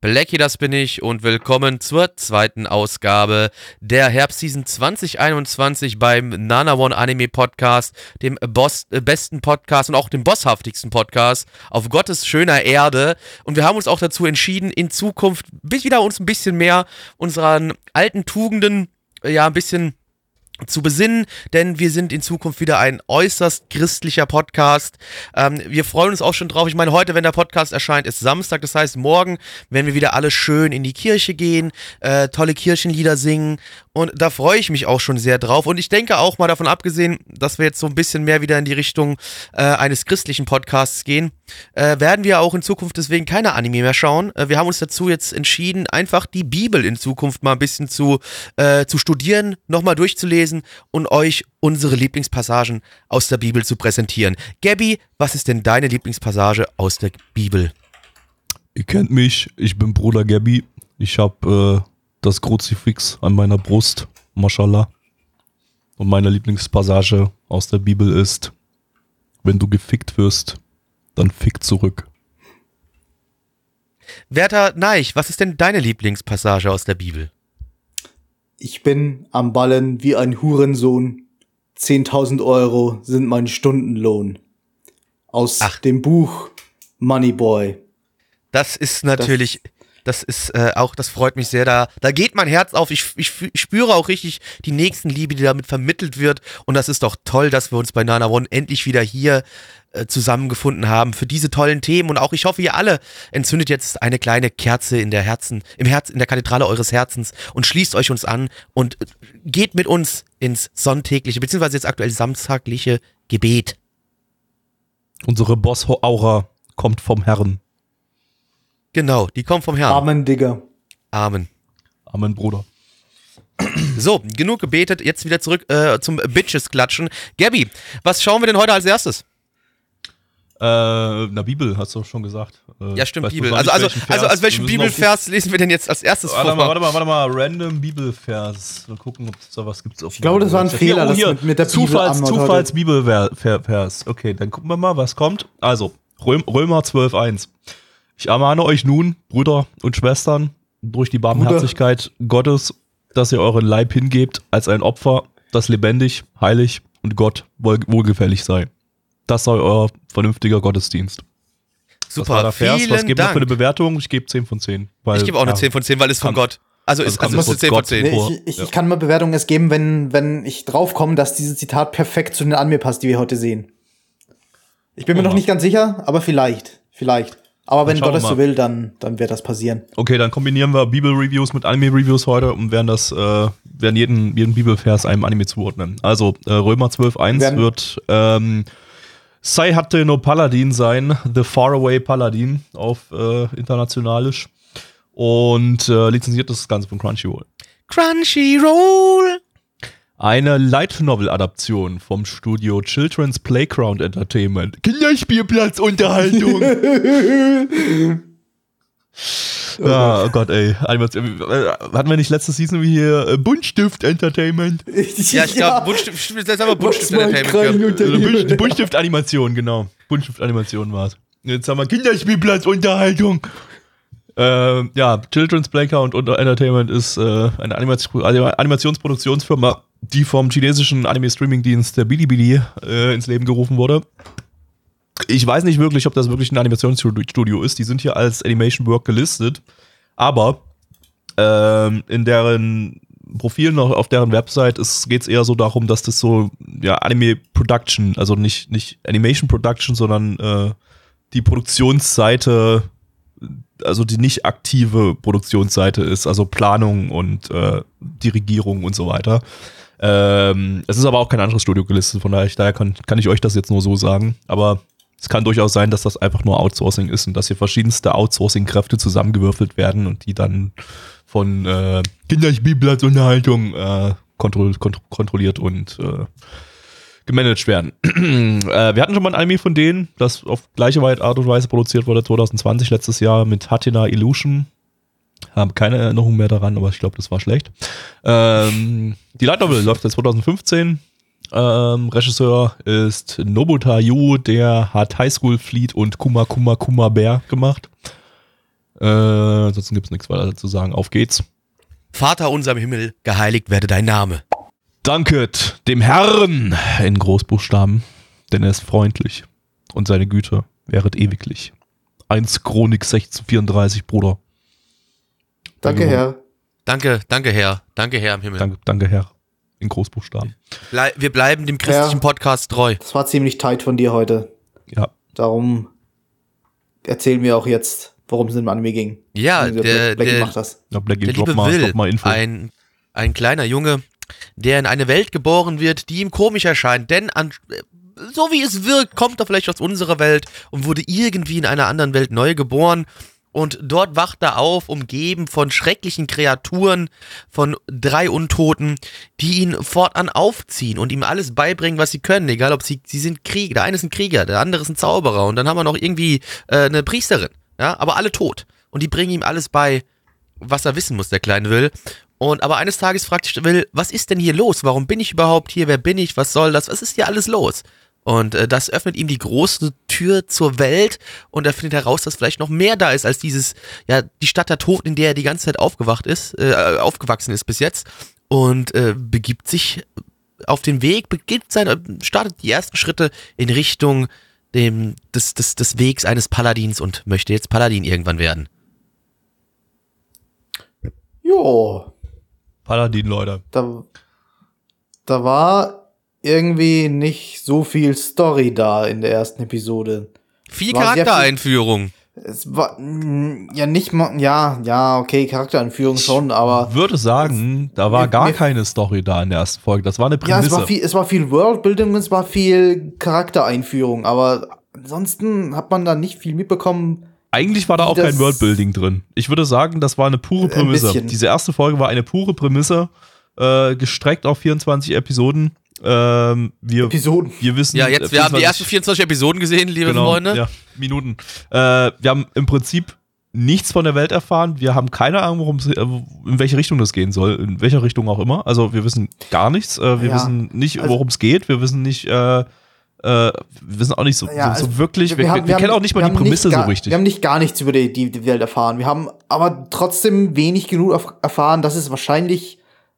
Blackie, das bin ich und willkommen zur zweiten Ausgabe der Herbstseason 2021 beim Nana One Anime Podcast, dem Boss, äh, besten Podcast und auch dem bosshaftigsten Podcast auf Gottes schöner Erde. Und wir haben uns auch dazu entschieden, in Zukunft bis wieder uns ein bisschen mehr unseren alten Tugenden, äh, ja, ein bisschen zu besinnen, denn wir sind in Zukunft wieder ein äußerst christlicher Podcast. Ähm, wir freuen uns auch schon drauf. Ich meine, heute, wenn der Podcast erscheint, ist Samstag. Das heißt, morgen werden wir wieder alle schön in die Kirche gehen, äh, tolle Kirchenlieder singen. Und da freue ich mich auch schon sehr drauf. Und ich denke auch mal davon abgesehen, dass wir jetzt so ein bisschen mehr wieder in die Richtung äh, eines christlichen Podcasts gehen, äh, werden wir auch in Zukunft deswegen keine Anime mehr schauen. Äh, wir haben uns dazu jetzt entschieden, einfach die Bibel in Zukunft mal ein bisschen zu, äh, zu studieren, nochmal durchzulesen und euch unsere Lieblingspassagen aus der Bibel zu präsentieren. Gabby, was ist denn deine Lieblingspassage aus der Bibel? Ihr kennt mich, ich bin Bruder Gabby. Ich habe äh, das Kruzifix an meiner Brust, mashallah. Und meine Lieblingspassage aus der Bibel ist, wenn du gefickt wirst, dann fick zurück. Werter Neich, was ist denn deine Lieblingspassage aus der Bibel? Ich bin am Ballen wie ein Hurensohn. 10.000 Euro sind mein Stundenlohn. Aus Ach. dem Buch Moneyboy. Das ist natürlich, das, ist äh, auch, das freut mich sehr. Da, da geht mein Herz auf. Ich, ich, ich spüre auch richtig die Nächstenliebe, die damit vermittelt wird. Und das ist doch toll, dass wir uns bei Nana One endlich wieder hier äh, zusammengefunden haben für diese tollen Themen. Und auch ich hoffe, ihr alle entzündet jetzt eine kleine Kerze in der Herzen, im Herz, in der Kathedrale eures Herzens und schließt euch uns an und äh, geht mit uns ins sonntägliche, beziehungsweise jetzt aktuell samstagliche Gebet. Unsere Boss-Aura kommt vom Herrn. Genau, die kommt vom Herrn. Amen, Digga. Amen. Amen, Bruder. So, genug gebetet, jetzt wieder zurück äh, zum Bitches-Klatschen. Gabby, was schauen wir denn heute als erstes? Äh, na, Bibel, hast du schon gesagt. Äh, Ja, stimmt, Bibel. Also, also, welchen also, also welchen Bibelvers lesen wir denn jetzt als erstes Warte mal, vor? warte mal, warte mal. Random Bibelvers. Mal gucken, ob es da was gibt. Ich glaube, das war ein Fehler, oh, das hier. mit- mit der Bibel Zufalls, heute. Zufalls Bibelvers. Okay, dann gucken wir mal, was kommt. Also, Röm, Römer 12,1. Ich ermahne euch nun, Brüder und Schwestern, durch die Barmherzigkeit Gottes, dass ihr euren Leib hingebt als ein Opfer, das lebendig, heilig und Gott wohl, wohlgefällig sei. Das sei euer vernünftiger Gottesdienst. Das Super, der Vers. vielen Was geben wir für eine. Bewertung? Ich gebe 10 von 10. Weil, Ich gebe auch eine ja, 10 von 10, weil es von Kann- Gott. Also ist, also also kann ist eine 10 das von Gott 10. Nee, vor. ich, ich, Ja. ich kann mal Bewertungen erst geben, wenn, wenn ich draufkomme, dass dieses Zitat perfekt zu den Anime passt, die wir heute sehen. Ich bin mir Oh, noch nicht ganz sicher, aber vielleicht. Vielleicht. Aber wenn Gott wir es so will, dann, dann wird das passieren. Okay, dann kombinieren wir Bibel-Reviews mit Anime-Reviews heute und werden das, äh, werden jeden, jeden Bibelvers einem Anime zuordnen. Also, äh, Römer 12.1 Werden- wird ähm, Sai hatte no Paladin sein, The Faraway Paladin auf äh, internationalisch. Und äh, lizenziert das Ganze von Crunchyroll. Crunchyroll. Eine Light Novel-Adaption vom Studio Children's Playground Entertainment. Kinderspielplatzunterhaltung. Ja, oh Gott, ey. Animation- äh, Hatten wir nicht letzte Season wie hier äh, Buntstift Entertainment? Ja, ich glaube, Buntstift, das ist aber Buntstift Entertainment. gehabt. Äh, Bunt- Buntstift-Animation, genau. Buntstift-Animation war es. Jetzt haben wir Kinderspielplatzunterhaltung. Äh, ja, Children's Playground und Entertainment ist äh, eine Animation Animationsproduktionsfirma, die vom chinesischen Anime-Streaming-Dienst der Bilibili äh, ins Leben gerufen wurde. Ich weiß nicht wirklich, ob das wirklich ein Animationsstudio ist. Die sind hier als Animation Work gelistet. Aber ähm, in deren Profil noch auf deren Website geht es eher so darum, dass das so ja Anime Production, also nicht nicht Animation Production, sondern äh, die Produktionsseite, also die nicht aktive Produktionsseite ist, also Planung und äh, Dirigierung und so weiter. Ähm, es ist aber auch kein anderes Studio gelistet, von daher, daher kann, kann ich euch das jetzt nur so sagen. Aber Es kann durchaus sein, dass das einfach nur Outsourcing ist und dass hier verschiedenste Outsourcing-Kräfte zusammengewürfelt werden und die dann von äh, Kinderspielplatzunterhaltung äh, kontro kont kontrolliert und äh, gemanagt werden. äh, wir hatten schon mal ein Anime von denen, das auf gleiche Art und Weise produziert wurde, 2020 letztes Jahr mit Hatina Illusion. Haben keine Erinnerung mehr daran, aber ich glaube, das war schlecht. Ähm, die Light Novel läuft seit 2015. Ähm, Regisseur ist Nobuta Yu, der hat High School Fleet und Kuma Kuma Kuma Bär gemacht. Äh, ansonsten gibt es nichts weiter zu sagen. Auf geht's. Vater unser im Himmel, geheiligt werde dein Name. Danket dem Herrn in Großbuchstaben, denn er ist freundlich und seine Güte wäret ewiglich. 1 Chronik 1634, Bruder. Danke, Herr. Danke, danke Herr, danke Herr im Himmel. Danke, danke Herr. In Großbuchstaben. Blei wir bleiben dem christlichen Ja. Podcast treu. Das war ziemlich tight von dir heute. Ja. Darum erzähl mir auch jetzt, worum es im Anime ging. Ja, Also, der, Blackie der, macht das. ja Blackie, der liebe mal, Will, mal Info. ein, ein kleiner Junge, der in eine Welt geboren wird, die ihm komisch erscheint, denn an, so wie es wirkt, kommt er vielleicht aus unserer Welt und wurde irgendwie in einer anderen Welt neu geboren. Und dort wacht er auf, umgeben von schrecklichen Kreaturen, von drei Untoten, die ihn fortan aufziehen und ihm alles beibringen, was sie können. Egal ob sie, sie sind Krieger. Der eine ist ein Krieger, der andere ist ein Zauberer und dann haben wir noch irgendwie äh, eine Priesterin. Ja, aber alle tot. Und die bringen ihm alles bei, was er wissen muss, der kleine Will. Und aber eines Tages fragt sich Will, was ist denn hier los? Warum bin ich überhaupt hier? Wer bin ich? Was soll das? Was ist hier alles los? Und äh, das öffnet ihm die große Tür zur Welt und er findet heraus, dass vielleicht noch mehr da ist als dieses, ja, die Stadt der Toten, in der er die ganze Zeit aufgewacht ist, äh, aufgewachsen ist bis jetzt und äh, begibt sich auf den Weg, beginnt sein, startet die ersten Schritte in Richtung dem, des, des, des Wegs eines Paladins und möchte jetzt Paladin irgendwann werden. Jo, Paladin, Leute. da, da war irgendwie nicht so viel Story da in der ersten Episode. Viel War sehr viel- Charaktereinführung. Es war mm, ja nicht mal, ja, ja, okay, Charakteranführung schon, aber würde sagen, da war gar mir- keine Story da in der ersten Folge. Das war eine ja, es Prämisse. war viel, es war viel Worldbuilding und es war viel Charaktereinführung, aber ansonsten hat man da nicht viel mitbekommen. Eigentlich war da auch kein Worldbuilding drin. Ich würde sagen, das war eine pure Ein Prämisse. bisschen. Diese erste Folge war eine pure Prämisse, äh, gestreckt auf 24 Episoden. Ähm, wir, Episoden. wir wissen. Ja, jetzt, wir haben die 24 ersten 24 Episoden gesehen, liebe genau, Freunde. Ja, Minuten. Äh, wir haben im Prinzip nichts von der Welt erfahren. Wir haben keine Ahnung, worum es- äh, in welche Richtung das gehen soll, in welcher Richtung auch immer. Also wir wissen gar nichts. Äh, wir Ja. wissen nicht, Also- worum es geht. Wir wissen nicht, äh, äh, wir wissen auch nicht so, Ja, so, so also wirklich. Wir, wir, haben- wir kennen haben- auch nicht mal die Prämisse gar, so richtig. Wir haben nicht gar nichts über die, die, die Welt erfahren. Wir haben aber trotzdem wenig genug erf- erfahren, dass es wahrscheinlich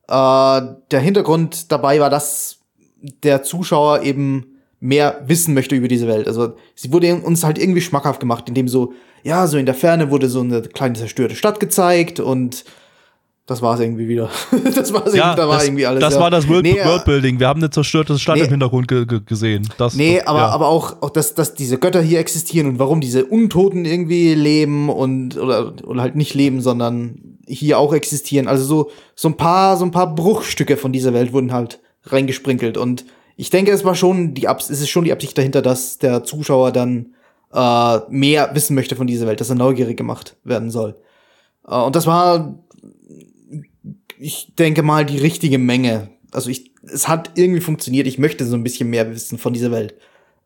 äh, der Hintergrund dabei war, dass der Zuschauer eben mehr wissen möchte über diese Welt. Also sie wurde uns halt irgendwie schmackhaft gemacht, indem so, ja, so in der Ferne wurde so eine kleine zerstörte Stadt gezeigt und das war es irgendwie wieder. das war ja, da war das, irgendwie alles. das ja. war das World Nee, Worldbuilding. Wir haben eine zerstörte Stadt Nee. im Hintergrund ge ge gesehen. Das, Nee, das, aber, ja. aber auch, auch dass, dass diese Götter hier existieren und warum diese Untoten irgendwie leben und oder, oder halt nicht leben, sondern hier auch existieren. Also so, so ein paar, so ein paar Bruchstücke von dieser Welt wurden halt reingesprinkelt. Und ich denke, es war schon die Abs es ist schon die Absicht dahinter, dass der Zuschauer dann äh, mehr wissen möchte von dieser Welt, dass er neugierig gemacht werden soll. Äh, und das war, ich denke mal, die richtige Menge. Also ich, es hat irgendwie funktioniert. Ich möchte so ein bisschen mehr wissen von dieser Welt.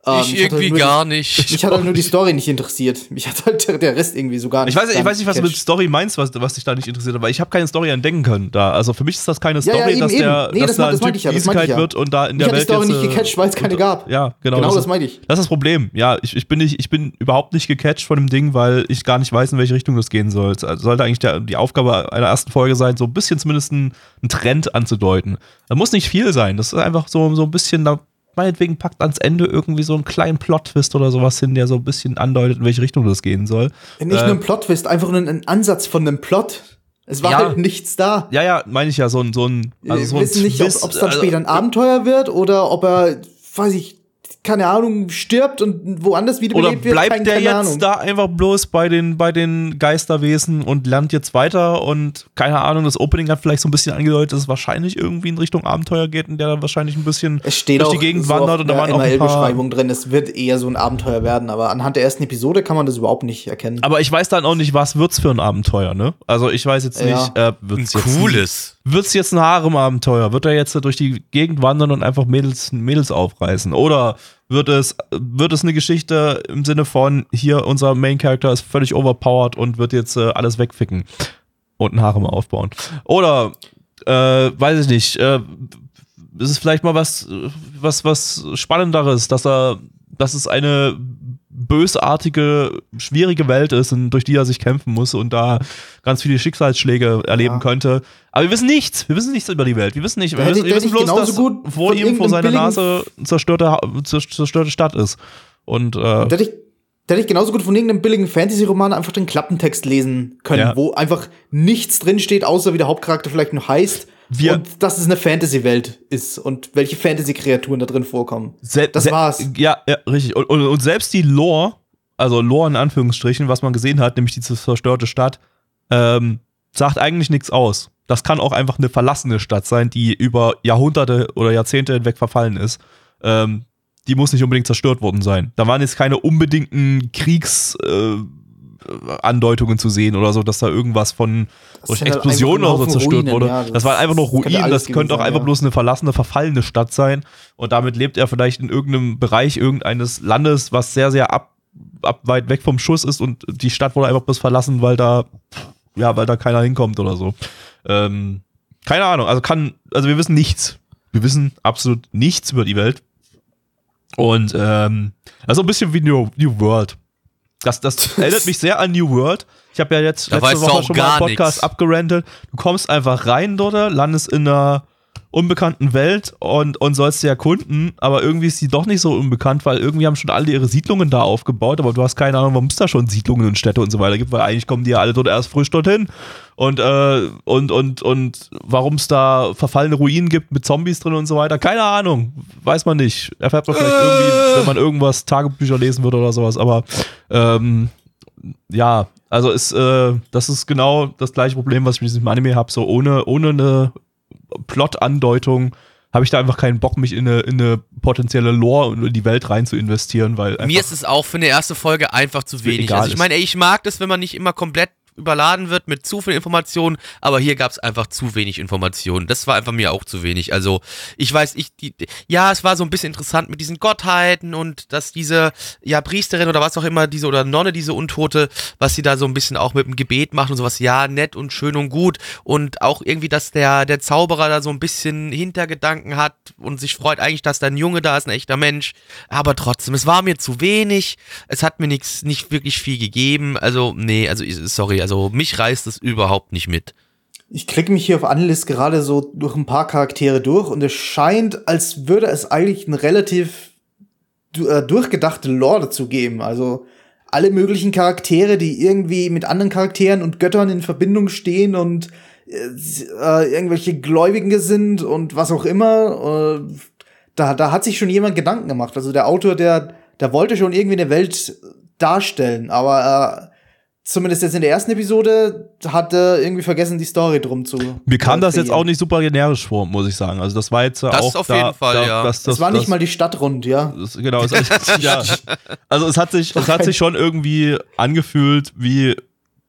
Ähm, ich hat halt irgendwie nur gar die, nicht. Mich hat halt nur die Story nicht interessiert. Mich hat halt der, der Rest irgendwie so gar nicht. Ich weiß, ich weiß nicht, was du mit. Story meinst, was, was dich da nicht interessiert, aber ich habe keine Story entdecken können da. Also für mich ist das keine Ja, ja, Story, eben, dass der, eben. Nee, dass das da ein das ich ja, das ich ja. wird und da in Mich der hat die Welt Story jetzt, nicht äh, gecatcht, weil es keine und- gab. Ja, genau. Genau, das, das ist, meinte ich. das ist das Problem. Ja, ich, ich, bin nicht, ich bin überhaupt nicht gecatcht von dem Ding, weil ich gar nicht weiß, in welche Richtung das gehen soll. Es sollte eigentlich der, die Aufgabe einer ersten Folge sein, so ein bisschen zumindest einen, einen Trend anzudeuten. Da muss nicht viel sein. Das ist einfach so, so ein bisschen, da, meinetwegen packt ans Ende irgendwie so einen kleinen Plot-Twist oder sowas hin, der so ein bisschen andeutet, in welche Richtung das gehen soll. Nicht Äh, nur ein Plot-Twist, einfach nur ein Ansatz von einem Plot. Es war Ja. halt nichts da. Ja, ja, meine ich ja, so ein, so ein, also so Wir ein wissen nicht, ob es dann also- später ein Abenteuer wird oder ob er, weiß ich, keine Ahnung, stirbt und woanders Oder wiederbelebt wird. bleibt kein, der keine jetzt Ahnung. da einfach bloß bei den, bei den Geisterwesen und lernt jetzt weiter und keine Ahnung, das Opening hat vielleicht so ein bisschen angedeutet, dass es wahrscheinlich irgendwie in Richtung Abenteuer geht und der dann wahrscheinlich ein bisschen Es steht durch die Gegend so wandert und da der waren auch ein paar. MRL-Beschreibung drin, es wird eher so ein Abenteuer werden, aber anhand der ersten Episode kann man das überhaupt nicht erkennen. Aber ich weiß dann auch nicht, was wird's für ein Abenteuer, ne? Also ich weiß jetzt Ja. nicht, äh, Ein wird's jetzt cooles. wird's jetzt ein Harem-Abenteuer? Wird er jetzt durch die Gegend wandern und einfach Mädels, Mädels aufreißen? Oder wird es, wird es eine Geschichte im Sinne von, hier, unser Main-Character ist völlig overpowered und wird jetzt äh, alles wegficken und ein Harem aufbauen? Oder, äh, weiß ich nicht, äh, ist es vielleicht mal was, was, was Spannenderes, dass er, dass es eine bösartige, schwierige Welt ist, und durch die er sich kämpfen muss und da ganz viele Schicksalsschläge erleben Ja. könnte. Aber wir wissen nichts. Wir wissen nichts über die Welt. Wir wissen nicht. Wir, wissen, wir wissen bloß, dass vor ihm vor seiner Nase zerstörte, zerstörte Stadt ist. Und äh, Da hätte ich, da hätte ich genauso gut von irgendeinem billigen Fantasy-Roman einfach den Klappentext lesen können, Ja. wo einfach nichts drinsteht, außer wie der Hauptcharakter vielleicht nur heißt Wir- und dass es eine Fantasy-Welt ist und welche Fantasy-Kreaturen da drin vorkommen. Das war's. Ja, ja richtig. Und, und, und selbst die Lore, also Lore in Anführungsstrichen, was man gesehen hat, nämlich die zerstörte Stadt, ähm, sagt eigentlich nichts aus. Das kann auch einfach eine verlassene Stadt sein, die über Jahrhunderte oder Jahrzehnte hinweg verfallen ist. Ähm, die muss nicht unbedingt zerstört worden sein. Da waren jetzt keine unbedingten Kriegsandeutungen äh, Andeutungen zu sehen oder so, dass da irgendwas von durch halt Explosionen einfach oder so zerstört Ruinen, wurde. ja, das, das waren einfach nur könnte Ruinen, alles das könnte auch sein, einfach ja. bloß eine verlassene, verfallene Stadt sein. Und damit lebt er vielleicht in irgendeinem Bereich irgendeines Landes, was sehr, sehr ab, ab weit weg vom Schuss ist und die Stadt wurde einfach bloß verlassen, weil da, ja, weil da keiner hinkommt oder so. Ähm, keine Ahnung, also kann, also wir wissen nichts. Wir wissen absolut nichts über die Welt. Und ähm, also ein bisschen wie New, New World. Das, das erinnert mich sehr an New World. Ich habe ja jetzt Da letzte Woche schon mal einen Podcast nix. abgerantet. Du kommst einfach rein dort, landest in einer unbekannten Welt und, und sollst sie erkunden, aber irgendwie ist sie doch nicht so unbekannt, weil irgendwie haben schon alle ihre Siedlungen da aufgebaut, aber du hast keine Ahnung, warum es da schon Siedlungen und Städte und so weiter gibt, weil eigentlich kommen die ja alle dort erst frisch dorthin und, äh, und, und, und warum es da verfallene Ruinen gibt mit Zombies drin und so weiter, keine Ahnung, weiß man nicht. Erfährt man vielleicht irgendwie, wenn man irgendwas Tagebücher lesen würde oder sowas, aber ähm, ja, also ist, äh, das ist genau das gleiche Problem, was ich mit diesem Anime habe. So ohne, ohne eine Plot-Andeutung habe ich da einfach keinen Bock, mich in eine, in eine potenzielle Lore und in die Welt rein zu investieren, weil Mir ist es auch für eine erste Folge einfach zu wenig. Also ich meine, ich mag das, wenn man nicht immer komplett überladen wird mit zu viel Informationen, aber hier gab es einfach zu wenig Informationen. Das war einfach mir auch zu wenig. Also ich weiß, ich, die, ja, es war so ein bisschen interessant mit diesen Gottheiten und dass diese, ja, Priesterin oder was auch immer, diese oder Nonne, diese Untote, was sie da so ein bisschen auch mit dem Gebet macht und sowas, ja, nett und schön und gut und auch irgendwie, dass der, der Zauberer da so ein bisschen Hintergedanken hat und sich freut eigentlich, dass da ein Junge da ist, ein echter Mensch, aber trotzdem, es war mir zu wenig, es hat mir nichts, nicht wirklich viel gegeben, also, nee, also, sorry, also, mich reißt es überhaupt nicht mit. Ich klicke mich hier auf Analyst gerade so durch ein paar Charaktere durch und es scheint, als würde es eigentlich ein relativ äh, durchgedachte Lore dazu geben. Also alle möglichen Charaktere, die irgendwie mit anderen Charakteren und Göttern in Verbindung stehen und äh, äh, irgendwelche Gläubigen sind und was auch immer. Äh, da, da hat sich schon jemand Gedanken gemacht. Also der Autor, der, der wollte schon irgendwie eine Welt darstellen, aber zumindest jetzt in der ersten Episode hat er irgendwie vergessen, die Story drum zu. mir kam das jetzt auch nicht super generisch vor, muss ich sagen. Also das war jetzt Das auch auf da, jeden Fall, da, ja. dass Das, das, war nicht das, mal die Stadt rund, ja. Das, genau, es, ja. Also es hat sich, es hat sich schon irgendwie angefühlt, wie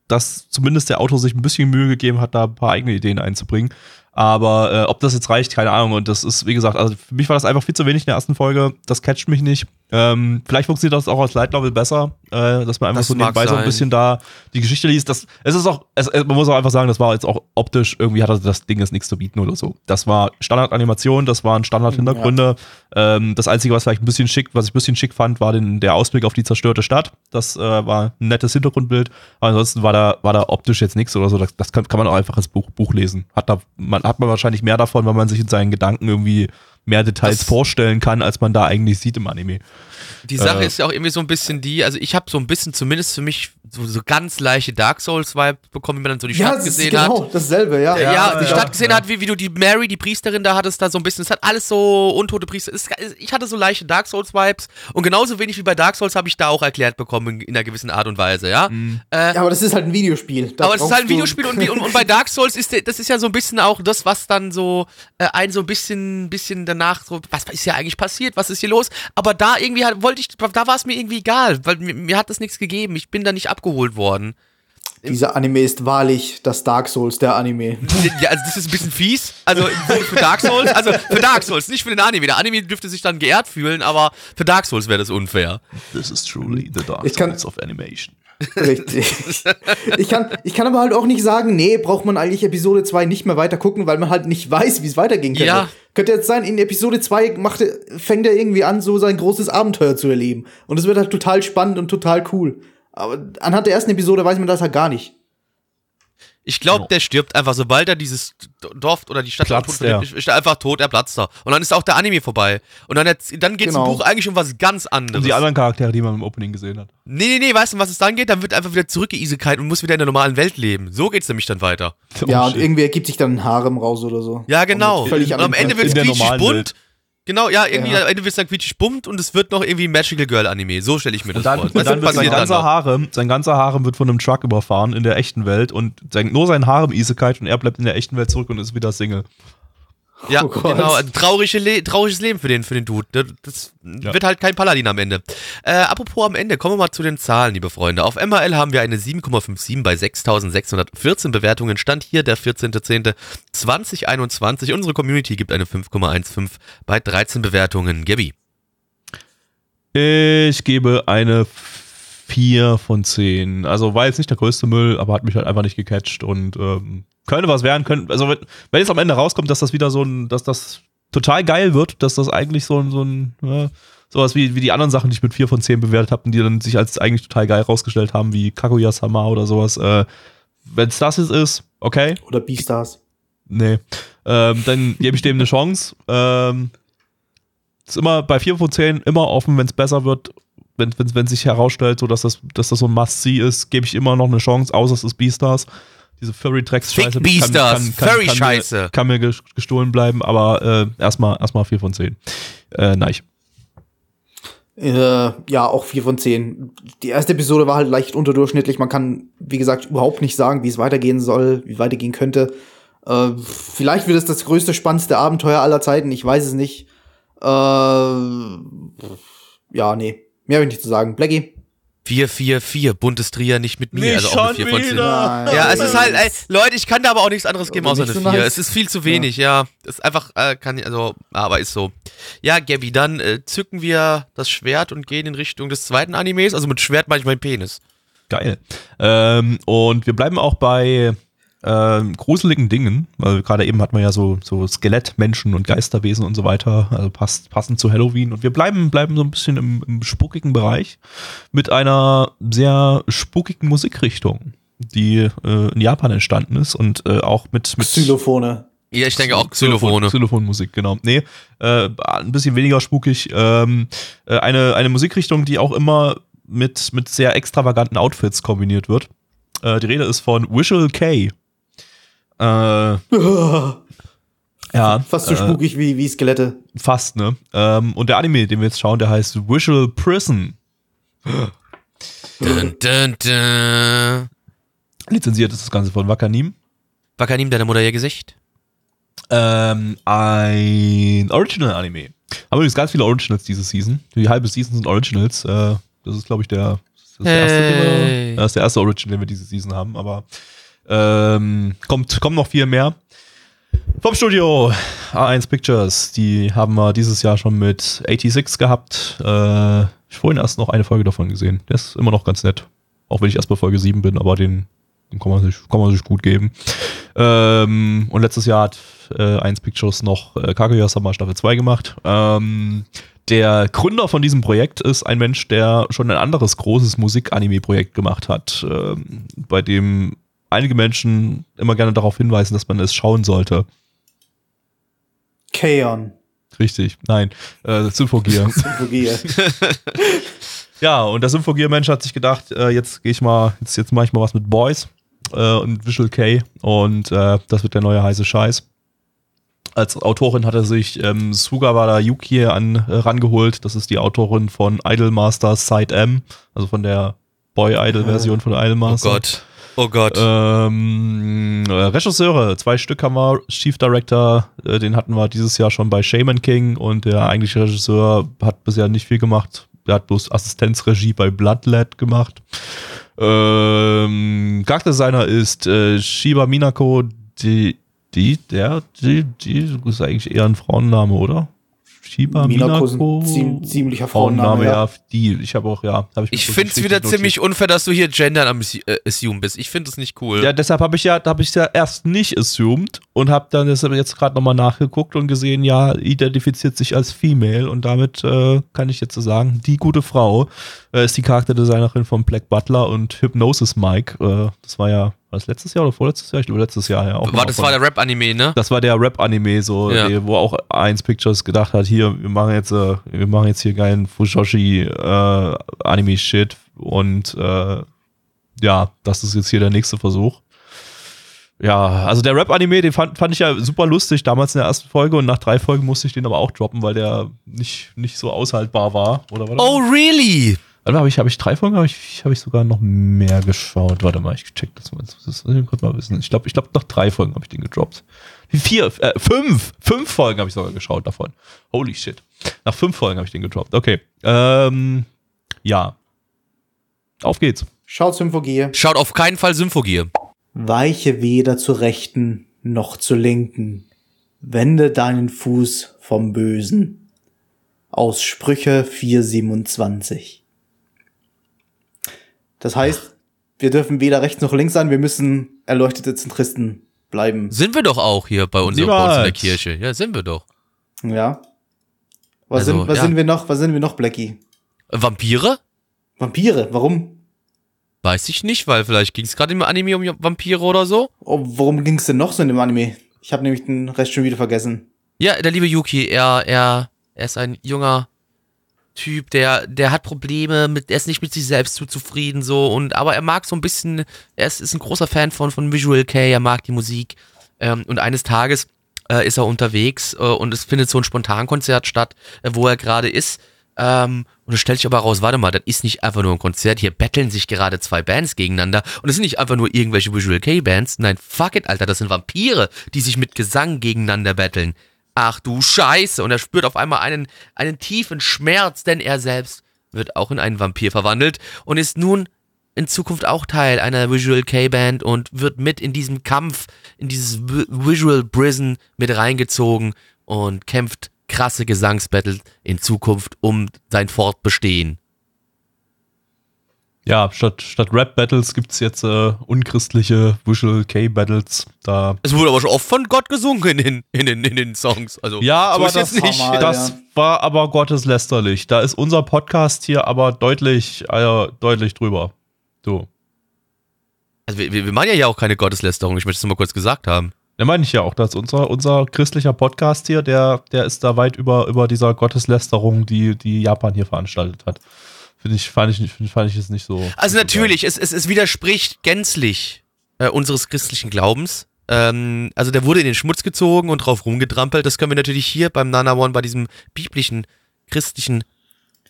dass zumindest der Autor sich ein bisschen Mühe gegeben hat, da ein paar eigene Ideen einzubringen. Aber äh, ob das jetzt reicht, keine Ahnung. Und das ist, wie gesagt, also für mich war das einfach viel zu wenig in der ersten Folge. Das catcht mich nicht. Ähm, vielleicht funktioniert das auch als Light Novel besser, äh, dass man einfach Das so nebenbei so ein sein. bisschen da die Geschichte liest. Das, es ist auch, es, es- man muss auch einfach sagen, das war jetzt auch optisch, irgendwie hatte das Ding jetzt nichts zu bieten oder so. Das war Standardanimation, das waren Standard-Hintergründe. Ähm, das Einzige, was vielleicht ein bisschen schick, was ich ein bisschen schick fand, war den, der Ausblick auf die zerstörte Stadt. Das äh, war ein nettes Hintergrundbild. Aber ansonsten war da, war da optisch jetzt nichts oder so. Das, das kann, kann man auch einfach ins Buch, Buch lesen. Hat, da, man, hat man wahrscheinlich mehr davon, weil man sich in seinen Gedanken irgendwie mehr Details Das- vorstellen kann, als man da eigentlich sieht im Anime. Die Sache Äh. ist ja auch irgendwie so ein bisschen die, also ich habe so ein bisschen, zumindest für mich, so, so ganz leichte Dark Souls-Vibe bekommen, wenn man dann so die Ja, Stadt das ist gesehen genau hat. dasselbe, ja. Ja, Ja, die ja, Stadt gesehen ja. hat, wie, wie du die Mary, die Priesterin da hattest, da so ein bisschen. Es hat alles so untote Priester. Es, ich hatte so leichte Dark Souls-Vibes und genauso wenig wie bei Dark Souls habe ich da auch erklärt bekommen in, in einer gewissen Art und Weise, ja. Ja, aber das ist halt ein Videospiel. Da Aber es ist halt ein Videospiel und, wie- und, und bei Dark Souls ist das ist ja so ein bisschen auch das, was dann so äh, ein so ein bisschen, bisschen danach so, was ist ja eigentlich passiert, was ist hier los? Aber da irgendwie halt, wollte ich, da war es mir irgendwie egal, weil mir, mir hat das nichts gegeben. Ich bin da nicht abgeholt worden. Dieser Anime ist wahrlich das Dark Souls der Anime. Ja, also das ist ein bisschen fies. Also für Dark Souls, also für Dark Souls, nicht für den Anime. Der Anime dürfte sich dann geehrt fühlen, aber für Dark Souls wäre das unfair. This is truly the dark Souls of Animation. Richtig. Ich kann, ich kann aber halt auch nicht sagen, nee, braucht man eigentlich Episode 2 nicht mehr weiter gucken, weil man halt nicht weiß, wie es weitergehen könnte. Ja. Könnte jetzt sein, in Episode 2 macht fängt er irgendwie an, so sein großes Abenteuer zu erleben. Und es wird halt total spannend und total cool. Aber anhand der ersten Episode weiß man das halt gar nicht. Ich glaube, Genau. der stirbt einfach, sobald er dieses Dorf oder die Stadt Platzt tot er. ist er einfach tot, er platzt da. Und dann ist auch der Anime vorbei. Und dann, dann geht es Genau. im Buch eigentlich um was ganz anderes. Und die anderen Charaktere, die man im Opening gesehen hat. nee, nee, nee, weißt du, was es dann geht? Dann wird einfach wieder zurückgeisekalt und muss wieder in der normalen Welt leben. So geht's nämlich dann weiter. ja, Oh, und irgendwie ergibt sich dann ein Harem raus oder so. Ja, genau. Und Völlig und am Ende wird's quietschig normalen bunt. Welt. Genau, ja, irgendwie Ja. am Ende wird's dann quietschig bunt und es wird noch irgendwie Magical Girl Anime. So stelle ich mir das Und dann, vor. und dann wird sein dann ganzer. Harem, sein ganzer Harem wird von einem Truck überfahren in der echten Welt und sein, nur sein Harem Isekait und er bleibt in der echten Welt zurück und ist wieder Single. Ja, Oh genau. Traurige Le trauriges Leben für den, für den Dude. Das, das wird halt kein Paladin am Ende. Äh, apropos am Ende, kommen wir mal zu den Zahlen, liebe Freunde. Auf MRL haben wir eine 7,57 bei 6.614 Bewertungen. Stand hier der 14.10.2021. Unsere Community gibt eine 5,15 bei 13 Bewertungen. Gabby. Ich gebe eine 4 von 10. Also war jetzt nicht der größte Müll, aber hat mich halt einfach nicht gecatcht und ähm, könnte was werden. Könnte, also wenn, wenn jetzt am Ende rauskommt, dass das wieder so ein, dass das total geil wird, dass das eigentlich so ein, so ein ja, sowas wie, wie die anderen Sachen, die ich mit 4 von 10 bewertet habe die dann sich als eigentlich total geil rausgestellt haben, wie Kaguya-sama oder sowas. Äh, wenn es das jetzt ist, okay. Oder Beastars. Nee. Ähm, dann gebe ich dem eine Chance. Ähm, ist immer bei 4 von 10 immer offen, wenn es besser wird. Wenn, wenn, wenn sich herausstellt, so dass das, dass das so ein Must-See ist, gebe ich immer noch eine Chance, außer es ist Beastars. Diese Furry-Tracks-Scheiße Fick Beastars, Furry-Scheiße. Kann, kann mir ges- gestohlen bleiben, aber äh, erstmal erstmal 4 von 10. Äh, nein. Äh, ja, auch 4 von 10. Die erste Episode war halt leicht unterdurchschnittlich. Man kann, wie gesagt, überhaupt nicht sagen, wie es weitergehen soll, wie weitergehen könnte. Äh, vielleicht wird es das größte, spannendste Abenteuer aller Zeiten. Ich weiß es nicht. Äh, ja, nee. Mehr habe ich nicht zu sagen. Blackie? 444, buntes Trier, nicht mit mir. Nicht also auch eine schon 4 von 10. wieder. Ja, es ist halt, ey, Leute, ich kann da aber auch nichts anderes geben außer nicht eine so 4. nice. Es ist viel zu wenig, ja. Es ist einfach, äh, kann ich, also, aber ist so. Ja, Gabby, dann äh, zücken wir das Schwert und gehen in Richtung des zweiten Animes. Also mit Schwert meine ich meinen Penis. Geil. Ähm, und wir bleiben auch bei ähm, gruseligen Dingen, weil gerade eben hatten wir ja so, so Skelettmenschen und Geisterwesen und so weiter, also passt, passend zu Halloween. Und wir bleiben, bleiben so ein bisschen im, im spukigen Bereich mit einer sehr spukigen Musikrichtung, die äh, in Japan entstanden ist und äh, auch mit, mit Xylophone. Ja, ich denke auch Xylophone. Xylophonmusik, genau. Nee, äh, ein bisschen weniger spukig. Ähm, äh, eine, eine Musikrichtung, die auch immer mit, mit sehr extravaganten Outfits kombiniert wird. Äh, die Rede ist von Visual K. Äh, ja. Fast so äh, spukig wie, wie Skelette. Fast, ne? Ähm, und der Anime, den wir jetzt schauen, der heißt Visual Prison. Dun, dun, dun. Lizenziert ist das Ganze von Wakanim. Wakanim, deine Mutter ihr Gesicht? Ähm, ein Original-Anime. Haben übrigens ganz viele Originals diese Season. Die halbe Season sind Originals. Äh, das ist, glaube ich, der, das ist der, erste, den Hey. wir, das ist der erste Original, den wir diese Season haben. Aber ähm, kommt, kommen noch viel mehr. Vom Studio A1 Pictures. Die haben wir dieses Jahr schon mit 86 gehabt. Äh, ich vorhin erst noch eine Folge davon gesehen. Der ist immer noch ganz nett. Auch wenn ich erst bei Folge 7 bin, aber den, den kann, man sich, kann man sich gut geben. Ähm, und letztes Jahr hat äh, 1 Pictures noch äh, Kaguya-sama Staffel 2 gemacht. Ähm, der Gründer von diesem Projekt ist ein Mensch, der schon ein anderes großes Musik-Anime-Projekt gemacht hat, ähm, bei dem einige Menschen immer gerne darauf hinweisen, dass man es schauen sollte. Kaon. Richtig, nein, äh, Symphogear. Symphogie. ja, Ja, und der Symphogear-Mensch hat sich gedacht, äh, jetzt gehe ich mal, jetzt, jetzt mache ich mal was mit Boys äh, und Visual K und äh, das wird der neue heiße Scheiß. Als Autorin hat er sich ähm, Sugawara Yuki an, äh, rangeholt. Das ist die Autorin von Idolmaster Side M, also von der Boy-Idol-Version von Oh Idolmaster. Gott. Oh Gott. Ähm, äh, Regisseure, zwei Stück haben wir. Chief Director, äh, den hatten wir dieses Jahr schon bei Shaman King und der eigentliche Regisseur hat bisher nicht viel gemacht. Der hat bloß Assistenzregie bei Bloodlet gemacht. Ähm, Charakterdesigner ist äh, Shiba Minako, die, die, der, die, die ist eigentlich eher ein Frauenname, oder? Shiba Minako Minako. ziem- ziemlicher Frauenname, ja. die. Ich habe auch, ja. Hab ich mir ich finde es wieder notiert. ziemlich unfair, dass du hier Gender am äh, Assume bist. Ich finde es nicht cool. Ja, deshalb habe ich ja, habe ich ja erst nicht assumed und habe dann deshalb jetzt gerade nochmal nachgeguckt und gesehen, ja, identifiziert sich als Female und damit äh, kann ich jetzt so sagen, die gute Frau äh, ist die Charakterdesignerin von Black Butler und Hypnosis Mike. Äh, das war ja, war das letztes Jahr oder vorletztes Jahr? Ich glaube letztes Jahr ja auch. war, das war der Rap-Anime, ne? das war der Rap-Anime, so, Ja. die, wo auch Eins Pictures gedacht hat, hier, wir machen jetzt, äh, wir machen jetzt hier geilen Fushoshi äh, und äh, ja, das ist jetzt hier der nächste Versuch. Ja, also der Rap-Anime, den fand, fand ich ja super lustig damals in der ersten Folge und nach drei Folgen musste ich den aber auch droppen, weil der nicht, nicht so aushaltbar war. Oder warte Oh, really? Warte mal, habe ich, hab ich drei Folgen, habe ich, hab ich sogar noch mehr geschaut. Warte mal, ich check das mal. Das, das, das kurz mal wissen. Ich glaube, ich glaub, noch drei Folgen habe ich den gedroppt. Wie Vier, äh, fünf, fünf Folgen habe ich sogar geschaut davon. Holy shit. Nach fünf Folgen habe ich den gedroppt. Okay. Ähm, ja. Auf geht's. Schaut Symphogie. Schaut auf keinen Fall Symphogie. Weiche weder zur rechten noch zur linken. Wende deinen Fuß vom Bösen. Aus Sprüche 427. Das heißt, wir dürfen weder rechts noch links sein, wir müssen erleuchtete Zentristen bleiben. Sind wir doch auch hier bei uns, bei uns in der. Kirche. Ja, sind wir doch. Ja. Was, Also, sind, was ja. sind wir noch? Was sind wir noch, Blackie? Vampire? Vampire, warum? Weiß ich nicht, weil vielleicht ging es gerade im Anime um Vampire oder so. Oh, worum ging es denn noch so in dem Anime? Ich habe nämlich den Rest schon wieder vergessen. Ja, der liebe Yuki, er, er, er ist ein junger Typ, der, der hat Probleme mit, er ist nicht mit sich selbst zu zufrieden so. Und, aber er mag so ein bisschen, er ist, ist ein großer Fan von, von Visual K, er mag die Musik. Ähm, und eines Tages äh, ist er unterwegs äh, und es findet so ein Spontankonzert statt, äh, wo er gerade ist. Ähm, und es stellt sich aber raus, warte mal, das ist nicht einfach nur ein Konzert, hier betteln sich gerade zwei Bands gegeneinander. Und es sind nicht einfach nur irgendwelche Visual K Bands, nein, fuck it, Alter, das sind Vampire, die sich mit Gesang gegeneinander betteln. Ach du Scheiße. Und er spürt auf einmal einen, einen tiefen Schmerz, denn er selbst wird auch in einen Vampir verwandelt und ist nun in Zukunft auch Teil einer Visual K-Band und wird mit in diesem Kampf, in dieses Vi- Visual Prison mit reingezogen und kämpft krasse Gesangsbattle in Zukunft um sein Fortbestehen. Ja, statt, statt Rap-Battles gibt's jetzt äh, unchristliche Visual K-Battles. Da Es wurde aber schon oft von Gott gesungen in den, in den, in den Songs. Also, Ja, so aber ist das, jetzt nicht. Hammer. das ja. war aber gotteslästerlich. Da ist unser Podcast hier aber deutlich, äh, deutlich drüber. Du. Also wir, wir wir machen ja hier auch keine Gotteslästerung, ich möchte es nur mal kurz gesagt haben. Da meine ich ja auch, dass unser, unser christlicher Podcast hier, der, der ist da weit über, über dieser Gotteslästerung, die, die Japan hier veranstaltet hat. Finde ich, fand ich, find, fand ich es nicht so. Also natürlich, es, es, es widerspricht gänzlich äh, unseres christlichen Glaubens. Ähm, also der wurde in den Schmutz gezogen und drauf rumgetrampelt. Das können wir natürlich hier beim Nana One, bei diesem biblischen, christlichen,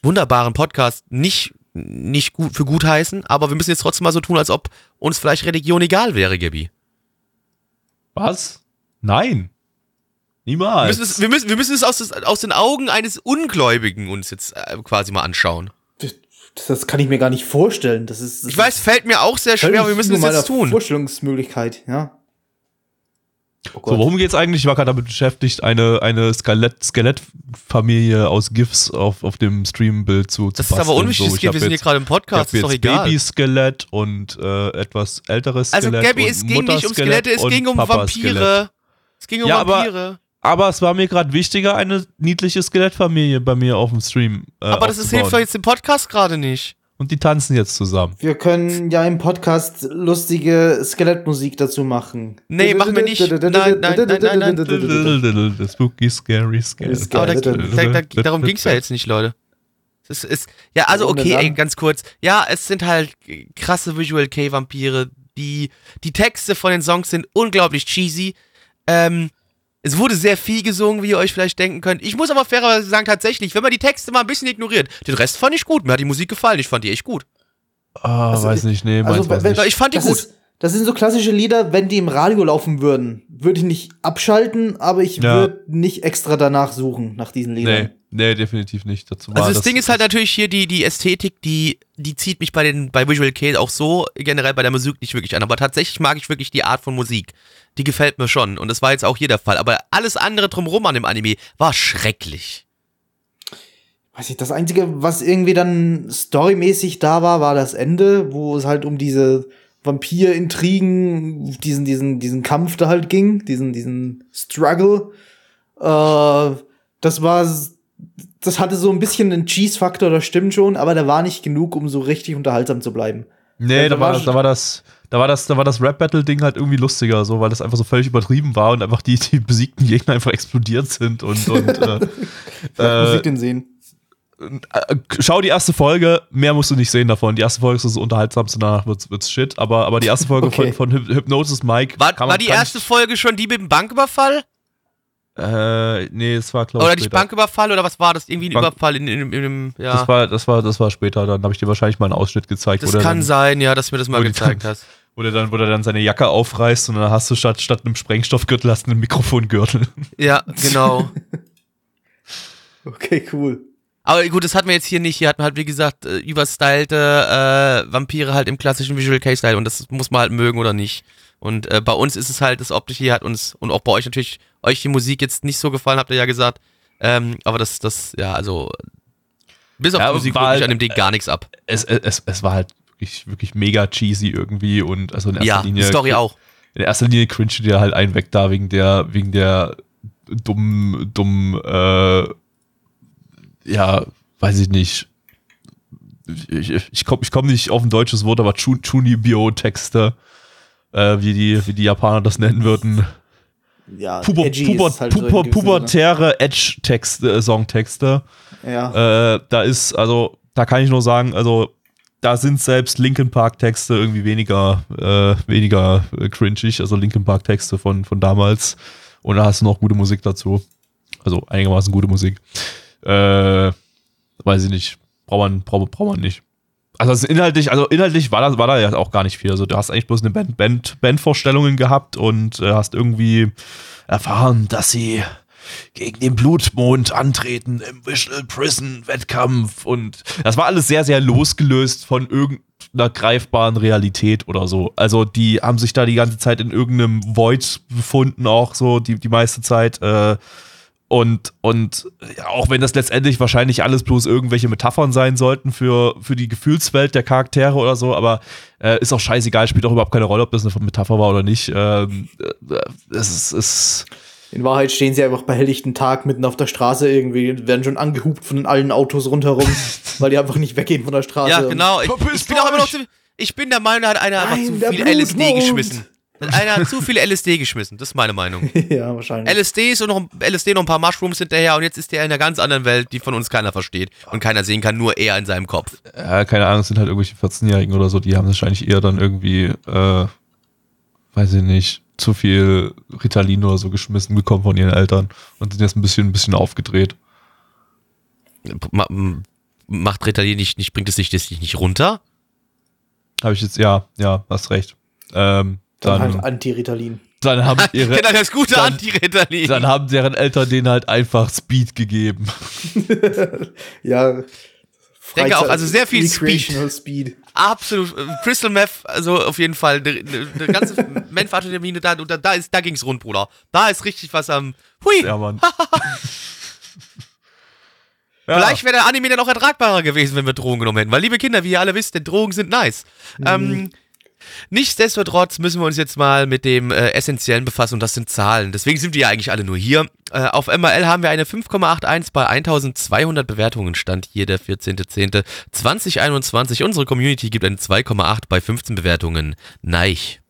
wunderbaren Podcast nicht, nicht gut für gut heißen. Aber wir müssen jetzt trotzdem mal so tun, als ob uns vielleicht Religion egal wäre, Gabi. Was? Nein. Wir Niemals. müssen es, wir müssen, wir müssen es aus, des- aus den Augen eines Ungläubigen uns jetzt äh, quasi mal anschauen. Das, das kann ich mir gar nicht vorstellen. Das ist. Das Ich weiß, fällt mir auch sehr schwer, aber wir müssen es jetzt tun. Vorstellungsmöglichkeit, ja. Oh so, worum geht's eigentlich? Ich war gerade damit beschäftigt, eine, eine Skelett, Skelettfamilie aus GIFs auf, auf dem Streambild zu, zu Das ist aber basteln. unwichtig, So, ich wir sind hier jetzt- gerade im Podcast, ist doch jetzt egal. Babyskelett und äh, etwas älteres Also Skelett. Gabby, und es ging nicht um Skelette, es ging um. Vampire. Es ging um Ja, aber- Vampire. Aber es war mir gerade wichtiger, eine niedliche Skelettfamilie bei mir auf dem Stream. Äh, Aber das ist, hilft doch jetzt dem Podcast gerade nicht. Und die tanzen jetzt zusammen. Wir können ja im Podcast lustige Skelettmusik dazu machen. Nee, machen wir nicht. Nein, nein, nein, nein, nein. Spooky, scary, scary. Ist Aber da, Geil, da, da, darum ging es ja jetzt nicht, Leute. Es ist, ja, also okay, ey, ganz kurz. Ja, es sind halt krasse Visual K-Vampire. Die, die Texte von den Songs sind unglaublich cheesy. Ähm, es wurde sehr viel gesungen, wie ihr euch vielleicht denken könnt. Ich muss aber fairerweise sagen, tatsächlich, wenn man die Texte mal ein bisschen ignoriert, den Rest fand ich gut. Mir hat die Musik gefallen. Ich fand die echt gut. Ah, Also, weiß nicht, nee, also, weiß wenn- nicht. Ich fand die Das, gut. ist, das sind so klassische Lieder, wenn die im Radio laufen würden, würde ich nicht abschalten, aber ich Ja. würde nicht extra danach suchen, nach diesen Liedern. Nee, nee, definitiv nicht. Dazu Also das, Ding ist halt natürlich hier die, die Ästhetik, die, die zieht mich bei den bei Visual K auch so generell bei der Musik nicht wirklich an. Aber tatsächlich mag ich wirklich die Art von Musik. Die gefällt mir schon. Und das war jetzt auch hier der Fall. Aber alles andere drumherum an dem Anime war schrecklich. Weiß ich, das Einzige, was irgendwie dann storymäßig da war, war das Ende, wo es halt um diese Vampir-Intrigen, diesen, diesen, diesen Kampf da halt ging, diesen, diesen Struggle. Äh, das war, das hatte so ein bisschen einen Cheese-Faktor, das stimmt schon, aber der war nicht genug, um so richtig unterhaltsam zu bleiben. Nee, Ja, da da war, da war das, da war das, da war das Rap-Battle-Ding halt irgendwie lustiger, so, weil das einfach so völlig übertrieben war und einfach die, die besiegten Gegner einfach explodiert sind und, und äh, Muss ich äh, den sehen? äh, schau die erste Folge, mehr musst du nicht sehen davon. Die erste Folge ist so unterhaltsamste, danach wird's, wird's shit, aber, aber die erste Folge Okay. von, von Hyp- Hypnosis Mike. War, kann war man- die kann erste Folge schon die mit dem Banküberfall? Äh, nee, es war, glaube ich, Oder nicht später. Banküberfall? Oder was war das? Irgendwie ein Bank- Überfall in, in, in, in ja. Das war, das war, das war später, dann habe ich dir wahrscheinlich mal einen Ausschnitt gezeigt, Das kann dann, sein, ja, dass du mir das mal die gezeigt dann- hast. wo, der dann, wo der dann seine Jacke aufreißt und dann hast du statt, statt einem Sprengstoffgürtel hast du einen Mikrofongürtel. Ja, genau. Okay, cool. Aber gut, das hatten wir jetzt hier nicht. Hier hatten wir halt, wie gesagt, äh, überstylte äh, Vampire halt im klassischen Visual K-Style und das muss man halt mögen oder nicht. Und äh, bei uns ist es halt, das Optische hat uns, und auch bei euch natürlich, euch die Musik jetzt nicht so gefallen, habt ihr ja gesagt. Ähm, aber das, das, ja, also, bis auf Ja, die Musik wirklich halt- an dem Ding gar nichts ab. es, es, es war halt wirklich, wirklich mega cheesy irgendwie und also in erster Ja, die Linie. Story auch. In erster Linie cringe dir halt einen weg da wegen der, wegen der dummen, dummen, äh, ja, weiß ich nicht. Ich, ich, komme ich komm nicht auf ein deutsches Wort, aber Chun- Chunibyo-Texte, äh, wie, die, wie die Japaner das nennen würden. Ja, Puber, puber, halt so puber, gewissem pubertäre Edge-Texte, äh. Ja. Äh, da ist, also, da kann ich nur sagen, also, da sind selbst Linkin Park Texte irgendwie weniger, äh, weniger äh, cringig, also Linkin Park Texte von, von damals. Und da hast du noch gute Musik dazu. Also einigermaßen gute Musik. Äh, weiß ich nicht. Braucht man, braucht, braucht man nicht. Also das inhaltlich, also inhaltlich war da, war da ja auch gar nicht viel. Also du hast eigentlich bloß eine Band, Band, Bandvorstellungen gehabt und äh, hast irgendwie erfahren, dass sie gegen den Blutmond antreten im Visual Prison Wettkampf und das war alles sehr, sehr losgelöst von irgendeiner greifbaren Realität oder so. Also die haben sich da die ganze Zeit in irgendeinem Void befunden, auch so die, die meiste Zeit. Äh, und, und ja, auch wenn das letztendlich wahrscheinlich alles bloß irgendwelche Metaphern sein sollten für, für die Gefühlswelt der Charaktere oder so, aber äh, ist auch scheißegal, spielt auch überhaupt keine Rolle, ob das eine Metapher war oder nicht. Ähm, äh, es ist, ist In Wahrheit stehen sie einfach bei helllichten Tag mitten auf der Straße irgendwie, werden schon angehupt von allen Autos rundherum, weil die einfach nicht weggehen von der Straße. Ja, genau. Ich, ich bin auch immer noch zu, ich bin der Meinung, da hat einer einfach Nein, zu der viel LSD geschmissen. Einer hat zu viel LSD geschmissen, das ist meine Meinung. ja, wahrscheinlich. LSD ist und noch, LSD noch ein paar Mushrooms hinterher und jetzt ist er in einer ganz anderen Welt, die von uns keiner versteht und keiner sehen kann, nur er in seinem Kopf. ja, keine Ahnung, es sind halt irgendwelche 14-Jährigen oder so, die haben wahrscheinlich eher dann irgendwie, äh, weiß ich nicht, zu viel Ritalin oder so geschmissen bekommen von ihren Eltern und sind jetzt ein bisschen, ein bisschen aufgedreht. Ma macht Ritalin nicht, nicht, bringt es sich das nicht runter? Habe ich jetzt, ja, ja, hast recht. Ähm, dann, dann, halt Anti-Ritalin. dann haben ihre, genau, das gute dann- Anti-Ritalin. dann haben deren Eltern denen halt einfach Speed gegeben. Ja. denke auch, also sehr viel Speed. Speed. Absolut. Crystal Meth, also auf jeden Fall. Der, ganze Menfatermine da, da, da, ist, da ging's rund, Bruder. Da ist richtig was am. Hui! Ja, Mann. Vielleicht wäre der Anime dann auch ertragbarer gewesen, wenn wir Drogen genommen hätten. Weil, liebe Kinder, wie ihr alle wisst, denn Drogen sind nice. Ähm, nichtsdestotrotz müssen wir uns jetzt mal mit dem äh, Essentiellen befassen und das sind Zahlen. Deswegen sind wir ja eigentlich alle nur hier. Äh, auf MRL haben wir eine 5,81 bei 1200 Bewertungen. Stand hier der 14.10.2021. Unsere Community gibt eine 2,8 bei 15 Bewertungen. Neich.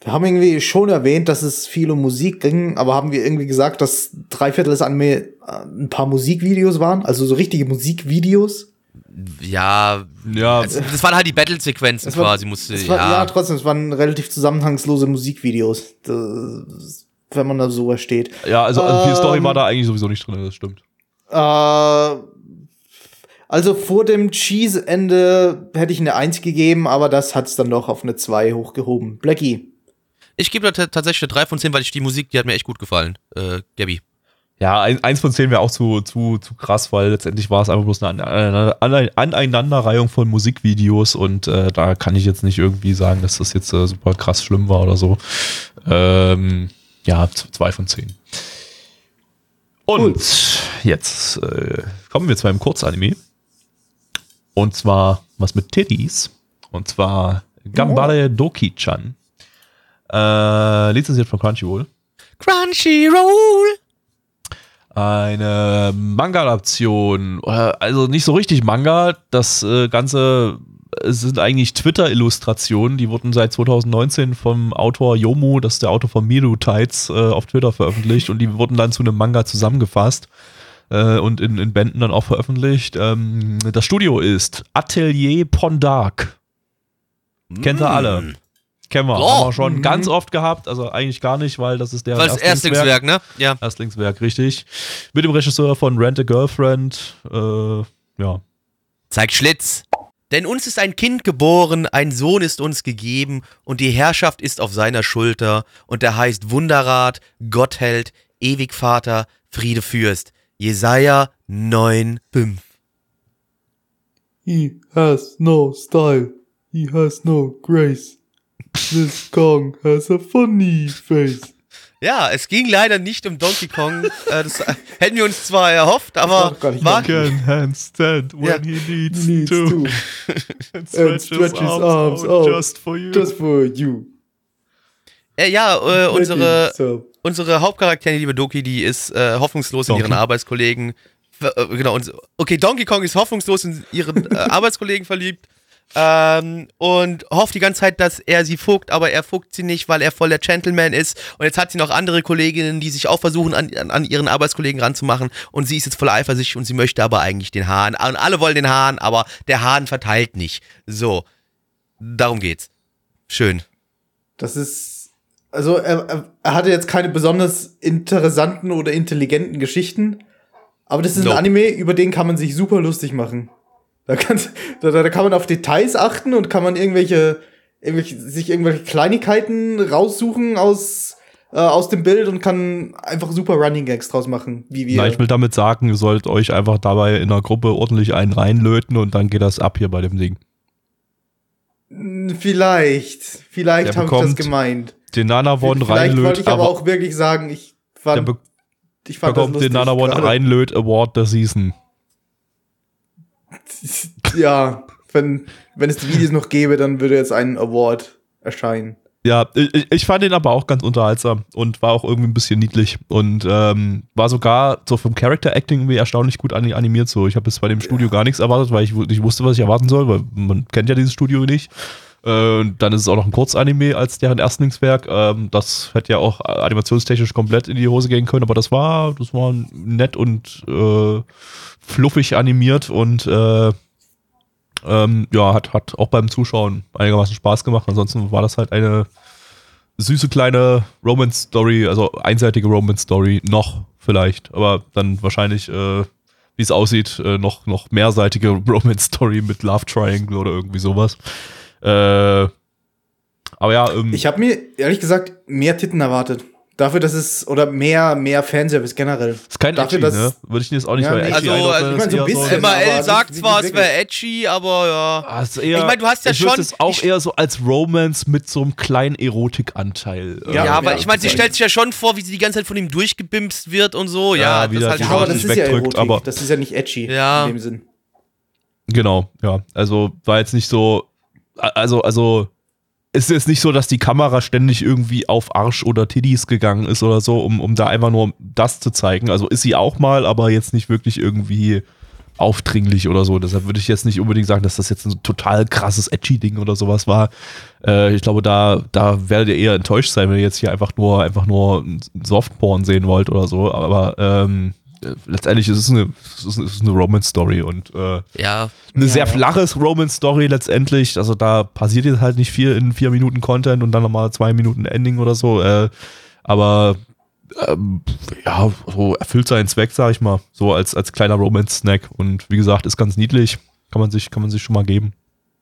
wir haben irgendwie schon erwähnt, dass es viel um Musik ging, aber haben wir irgendwie gesagt, dass drei Viertel des Anime äh, ein paar Musikvideos waren? Also so richtige Musikvideos? Ja, Ja, also, das waren halt die Battle-Sequenzen Es quasi, musste, Es war, ja. ja. trotzdem, es waren relativ zusammenhangslose Musikvideos. Das, wenn man da so versteht. ja, also viel Ähm, Story war da eigentlich sowieso nicht drin, das stimmt. Äh, also vor dem Cheese-Ende hätte ich eine 1 gegeben, aber das hat es dann doch auf eine 2 hochgehoben. Blackie. Ich gebe da tatsächlich eine 3 von 10, weil ich die Musik, die hat mir echt gut gefallen. Äh, Gabby. Ja, ein, eins von zehn wäre auch zu, zu, zu krass, weil letztendlich war es einfach bloß eine Ane- Ane- Aneinanderreihung von Musikvideos und äh, da kann ich jetzt nicht irgendwie sagen, dass das jetzt äh, super krass schlimm war oder so. Ähm, ja, zwei von zehn. Und jetzt äh, kommen wir zu einem Kurzanime. Und zwar was mit Titties. Und zwar Gambare Doki-chan. Äh, lizenziert von Crunchyroll. Crunchyroll! Eine Manga-Adaption, äh, also nicht so richtig Manga, das äh, Ganze äh, sind eigentlich Twitter-Illustrationen, die wurden seit 2019 vom Autor Yomu, das ist der Autor von Miru Tides, auf Twitter veröffentlicht und die wurden dann zu einem Manga zusammengefasst und in, in Bänden dann auch veröffentlicht. Ähm, das Studio ist Atelier Pondark. Kennt ihr alle? Kennen wir, Oh. haben wir schon ganz oft gehabt, also eigentlich gar nicht, weil das ist der Weil das Erstlingswerk, ne? Ja. Erstlingswerk, richtig. Mit dem Regisseur von Rent a Girlfriend. Äh, ja. Zeig Schlitz. Denn uns ist ein Kind geboren, ein Sohn ist uns gegeben, und die Herrschaft ist auf seiner Schulter, und er heißt Wunderrat, Gottheld, Ewigvater, Friedefürst. Jesaja 9,5. He has no style. He has no grace. This Kong has a funny face. Ja, es ging leider nicht um Donkey Kong. äh, das hätten wir uns zwar erhofft, aber war, Can handstand when Ja. he needs, Needs to. to. And And stretches arms out. just for you. Just for you. äh, ja, äh, unsere, So. unsere Hauptcharakterin, die liebe Doki, die ist äh, hoffnungslos in Donkey. ihren Arbeitskollegen. Äh, genau, und, okay, Donkey Kong ist hoffnungslos in ihren äh, Arbeitskollegen verliebt. Ähm, und hofft die ganze Zeit, dass er sie fuckt, aber er fuckt sie nicht, weil er voll der Gentleman ist. Und jetzt hat sie noch andere Kolleginnen, die sich auch versuchen, an, an, ihren Arbeitskollegen ranzumachen. Und sie ist jetzt voll eifersüchtig und sie möchte aber eigentlich den Hahn. Und alle wollen den Hahn, aber der Hahn verteilt nicht. So. Darum geht's. Schön. Das ist. Also, er, er- er hatte jetzt keine besonders interessanten oder intelligenten Geschichten. Aber das ist Nope. ein Anime, über den kann man sich super lustig machen. Da, kann's, da, da kann man auf Details achten und kann man irgendwelche, irgendwelche sich irgendwelche Kleinigkeiten raussuchen aus, äh, aus dem Bild und kann einfach super Running Gags draus machen. Wie wir. Na, ich will damit sagen, ihr sollt euch einfach dabei in der Gruppe ordentlich einen reinlöten und dann geht das ab hier bei dem Ding. Vielleicht. Vielleicht Der habe ich das gemeint. Den Nanavon Vielleicht wollte reinlöt, ich aber aber auch wirklich sagen, ich der fand, be ich fand bekommt das den lustig Nanavon gerade. reinlöt Award der Season. Ja, wenn, wenn es die Videos noch gäbe, dann würde jetzt ein Award erscheinen. Ja, ich, ich fand ihn aber auch ganz unterhaltsam und war auch irgendwie ein bisschen niedlich und ähm, war sogar so vom Character Acting irgendwie erstaunlich gut ani- animiert. So, ich habe jetzt bei dem Studio gar nichts erwartet, weil ich nicht wusste, was ich erwarten soll, weil man kennt ja dieses Studio nicht. Äh, dann ist es auch noch ein Kurzanime als deren Erstlingswerk. Ähm, das hätte ja auch animationstechnisch komplett in die Hose gehen können, aber das war, das war nett und äh, fluffig animiert und äh, ähm, ja, hat, hat auch beim Zuschauen einigermaßen Spaß gemacht. Ansonsten war das halt eine süße kleine Romance-Story, also einseitige Romance-Story, noch vielleicht, aber dann wahrscheinlich, äh, wie es aussieht, äh, noch, noch mehrseitige Romance-Story mit Love Triangle oder irgendwie sowas. Äh, aber ja, ähm, Ich habe mir ehrlich gesagt mehr Titten erwartet. Dafür, dass es, oder mehr, mehr Fanservice generell. ist kein dafür, Edgy, dass- ne? Würde ich jetzt auch nicht Ja, nee. Edgy Also, also, ich mein, so ein bisschen, MRL aber sagt zwar, es wäre edgy, aber ja. Ist eher, Ich meine, du hast ja ich schon- es auch ich- eher so als Romance mit so einem kleinen Erotikanteil. äh, Ja, Ja, aber ja, ich meine, sie stellt sich ja schon vor, wie sie die ganze Zeit von ihm durchgebimst wird und so. Ja, Ja, das wie ist das halt Ja, aber schon. das nicht ist ja wegdrückt, Erotik. aber- das ist ja nicht edgy Ja. in dem Sinn. Genau, ja. Also war jetzt nicht so, also, also es ist nicht so, dass die Kamera ständig irgendwie auf Arsch oder Tiddies gegangen ist oder so, um, um da einfach nur das zu zeigen. Also ist sie auch mal, aber jetzt nicht wirklich irgendwie aufdringlich oder so. Deshalb würde ich jetzt nicht unbedingt sagen, dass das jetzt ein total krasses Edgy-Ding oder sowas war. Äh, ich glaube, da, da werdet ihr eher enttäuscht sein, wenn ihr jetzt hier einfach nur, einfach nur Softporn sehen wollt oder so. Aber ähm, äh, letztendlich ist es eine, es ist eine Romance-Story und äh, Ja, eine Ja, sehr ja. flaches Romance-Story letztendlich. Also da passiert jetzt halt nicht viel in vier Minuten Content und dann nochmal zwei Minuten Ending oder so. Äh, aber ähm, ja, so erfüllt seinen Zweck, sag ich mal. So als, als kleiner Romance-Snack. Und wie gesagt, ist ganz niedlich. Kann man sich, kann man sich schon mal geben.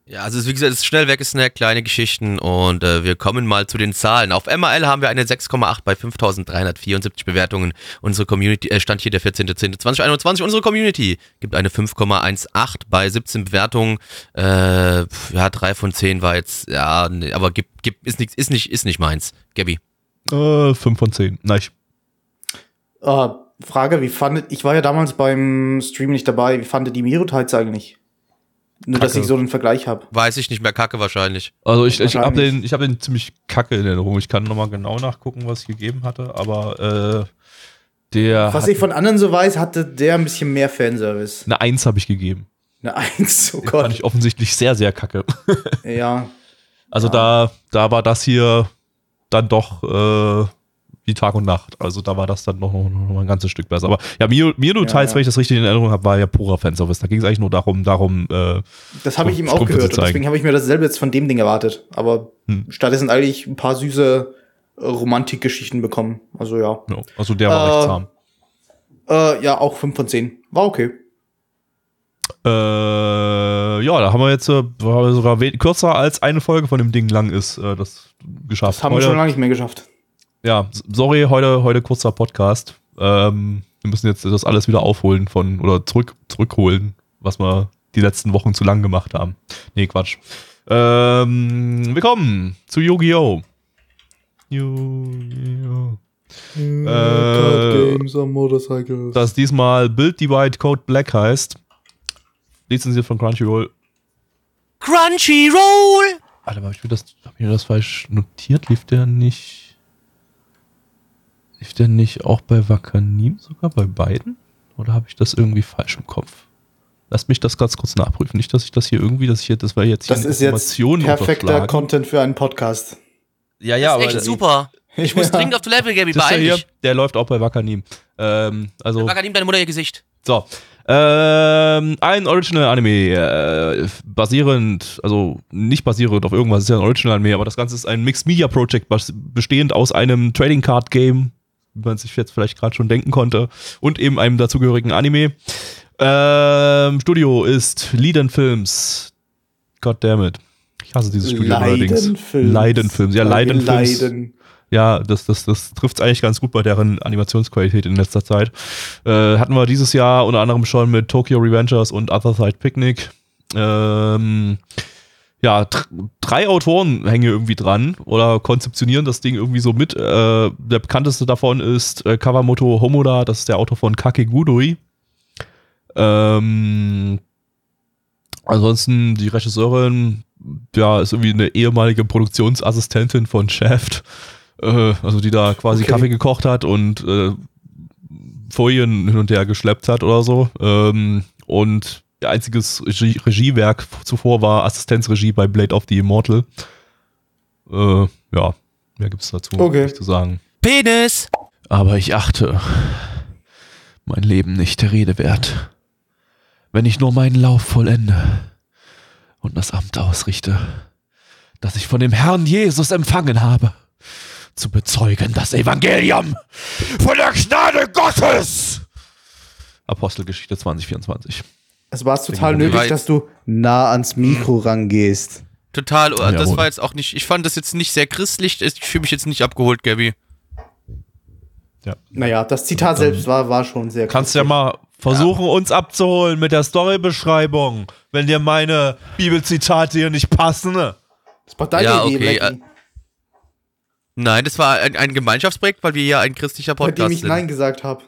Ja, also es ist, wie gesagt, es ist schnell weggesnackt, kleine Geschichten und äh, wir kommen mal zu den Zahlen. Auf MRL haben wir eine 6,8 bei 5.374 Bewertungen. Unsere Community, äh, stand hier der 14.10.2021, unsere Community gibt eine 5,18 bei 17 Bewertungen. Äh, ja, 3 von 10 war jetzt, ja, nee, aber gibt, gibt, ist, nix, ist, nicht, ist nicht meins. Gabby. Äh, 5 von 10. Nein. Äh, Frage, wie fandet, ich war ja damals beim Stream nicht dabei, wie fandet die Miro-Tides eigentlich? Nur, dass Kacke. ich so einen Vergleich habe. Weiß ich nicht mehr, Kacke wahrscheinlich. Also ich, ich habe den, ich hab den ziemlich kacke in Erinnerung. Ich kann nochmal genau nachgucken, was ich gegeben hatte. Aber äh, der Was ich von anderen so weiß, hatte der ein bisschen mehr Fanservice. eine 1 habe ich gegeben. Eine Eins, oh Den fand Gott. ich offensichtlich sehr, sehr kacke. Ja. Also da, da war das hier dann doch äh, wie Tag und Nacht. Also da war das dann noch, noch, noch ein ganzes Stück besser. Aber ja, Miro, Miro Ja, Teils, ja. wenn ich das richtig in Erinnerung habe, war ja purer Fanservice. Da ging es eigentlich nur darum, darum äh, Das habe ich ihm auch gehört deswegen habe ich mir dasselbe jetzt von dem Ding erwartet. Aber Hm. stattdessen eigentlich ein paar süße äh, Romantikgeschichten bekommen. Also ja. ja, also der war Äh, recht zahm. Äh, ja, auch 5 von 10. War okay. Äh, ja, da haben wir jetzt äh, wir sogar kürzer als eine Folge von dem Ding lang ist, äh, das geschafft. Das haben wir Heute- schon lange nicht mehr geschafft. Ja, sorry, heute, heute kurzer Podcast. Ähm, wir müssen jetzt das alles wieder aufholen von oder zurück, zurückholen, was wir die letzten Wochen zu lang gemacht haben. Nee, Quatsch. Ähm, willkommen zu Yu-Gi-Oh! Yu-Gi-Oh! Äh, Games on Motorcycles. Das diesmal Build Divide Code Black heißt. Lizenziert von Crunchyroll. Crunchyroll! Alter, habe ich, mir das- hab ich mir das falsch notiert? Lief der nicht. Lief der nicht auch bei Wakanim sogar bei beiden? Oder habe ich das irgendwie falsch im Kopf? Lasst mich das ganz kurz nachprüfen. Nicht, dass ich das hier irgendwie, dass ich hier, das war jetzt hier Das eine ist jetzt perfekter. Content für einen Podcast. Ja, ja, Echt super. Ich muss Ja. dringend auf die Level, Gabby, Das ist beeil hier, dich. der läuft auch bei Wakanim. Ähm, also. Wakanim, deine Mutter ihr Gesicht. So. Ähm, ein Original-Anime, äh, basierend, also nicht basierend auf irgendwas, ist ja ein Original-Anime, aber das Ganze ist ein Mixed-Media-Project, bestehend aus einem Trading-Card-Game, wie man sich jetzt vielleicht gerade schon denken konnte, und eben einem dazugehörigen Anime. Ähm, Studio ist Leiden Films. Goddammit. Ich hasse dieses Studio allerdings. Leidenfilms. Leidenfilms, ja, Weil wir Leidenfilms. Leiden. Ja, das, das, das trifft es eigentlich ganz gut bei deren Animationsqualität in letzter Zeit. Äh, hatten wir dieses Jahr unter anderem schon mit Tokyo Revengers und Other Side Picnic. Ähm, ja, drei Autoren hängen hier irgendwie dran oder konzeptionieren das Ding irgendwie so mit. Äh, der bekannteste davon ist äh, Kawamoto Homoda, das ist der Autor von Kakegurui. Ähm, ansonsten die Regisseurin, ja, ist irgendwie eine ehemalige Produktionsassistentin von Shaft, äh, also die da quasi Okay. Kaffee gekocht hat und äh, Folien hin und her geschleppt hat oder so. Ähm, und ihr einziges Regie Regiewerk zuvor war Assistenzregie bei Blade of the Immortal. Äh, ja, mehr gibt's dazu Okay. nicht zu sagen. Penis! Aber ich achte mein Leben nicht der Rede wert. Wenn ich nur meinen Lauf vollende und das Amt ausrichte, das ich von dem Herrn Jesus empfangen habe, zu bezeugen das Evangelium von der Gnade Gottes. Apostelgeschichte 2024. Es war total nötig, weit- dass du nah ans Mikro rangehst. Total, äh, das Jawohl. war jetzt auch nicht, ich fand das jetzt nicht sehr christlich, ich fühle mich jetzt nicht abgeholt, Gabby. Ja. Naja, das Zitat selbst war, war schon sehr Kannst ja christlich. mal versuchen, uns abzuholen mit der Storybeschreibung, wenn dir meine Bibelzitate hier nicht passen. ne? Das war deine Ja, Idee, okay, Blackie, Nein, das war ein, ein Gemeinschaftsprojekt, weil wir ja ein christlicher bei dem Podcast ich sind. Nein gesagt habe.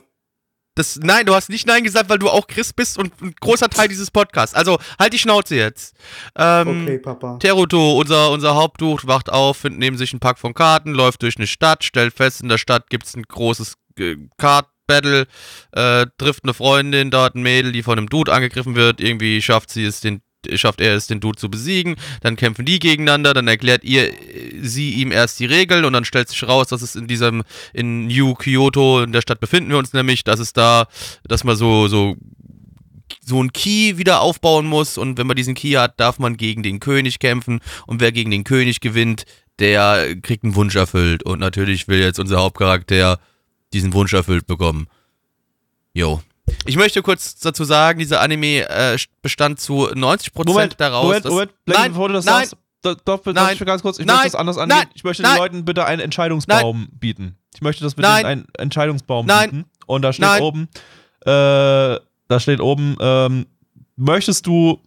Das, nein, du hast nicht Nein gesagt, weil du auch Christ bist und ein großer Teil dieses Podcasts. Also halt die Schnauze jetzt. Ähm, Okay, Papa. Teruto, unser, unser Hauptduch, wacht auf, findet neben sich ein Pack von Karten, läuft durch eine Stadt, stellt fest, in der Stadt gibt's ein großes äh, Kart, Battle, äh, trifft eine Freundin dort, ein Mädel, die von einem Dude angegriffen wird, irgendwie schafft sie es, den schafft er es, den Dude zu besiegen, dann kämpfen die gegeneinander, dann erklärt ihr, sie ihm erst die Regeln und dann stellt sich raus, dass es in diesem, in New Kyoto, in der Stadt befinden wir uns nämlich, dass es da, dass man so, so, so ein Key wieder aufbauen muss. Und wenn man diesen Key hat, darf man gegen den König kämpfen. Und wer gegen den König gewinnt, der kriegt einen Wunsch erfüllt. Und natürlich will jetzt unser Hauptcharakter diesen Wunsch erfüllt bekommen. Jo. Ich möchte kurz dazu sagen, dieser Anime äh, bestand zu 90% Moment, daraus. Moment, dass- Moment, Blake, nein, bevor du das nein, sagst, da, doch, darf Nein. ich ganz kurz, ich Nein. möchte das anders angehen. Nein. Ich möchte Nein. den Leuten bitte einen Entscheidungsbaum bieten. Ich möchte das bitte einen Entscheidungsbaum Nein. bieten. Und da steht Nein. oben, äh, da steht oben, ähm, möchtest du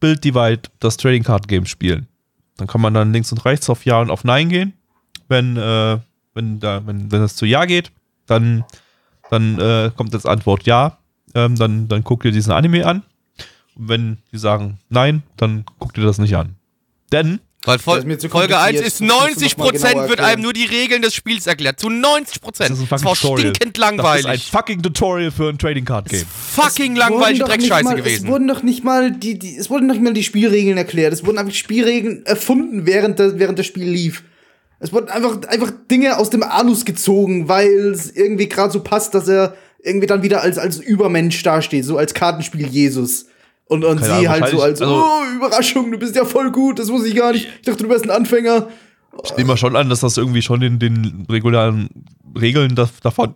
Build Divide, das Trading Card Game spielen? Dann kann man dann links und rechts auf Ja und auf Nein gehen. Wenn, äh, wenn, da, wenn, wenn es zu Ja geht, dann, dann äh, kommt als Antwort Ja. Ähm, dann, dann guckt ihr diesen Anime an. Und wenn die sagen Nein, dann guckt ihr das nicht an. Denn Weil Das ist zu Folge 1 kompliziert. ist Das musst du noch 90% mal genauer wird einem nur die Regeln des Spiels erklärt. Zu 90%. das ist ein Das fucking war Tutorial. stinkend Das ist ein langweilig. fucking Tutorial für ein Trading Card Game. Fucking Es langweilige wurden doch nicht Dreckscheiße mal, gewesen. Es wurden doch nicht mal die, die, es wurden nicht mal die Spielregeln erklärt. Es wurden einfach Spielregeln erfunden, während, der, während das Spiel lief. Es wurden einfach, einfach Dinge aus dem Anus gezogen, weil es irgendwie gerade so passt, dass er irgendwie dann wieder als, als Übermensch dasteht, so als Kartenspiel Jesus. Und, und Keine sie Ahnung, halt so als, also- oh, Überraschung, du bist ja voll gut, das wusste ich gar nicht. Ich dachte, du wärst ein Anfänger. Ich nehme mal schon an, dass das irgendwie schon den, den regulären Regeln da, davon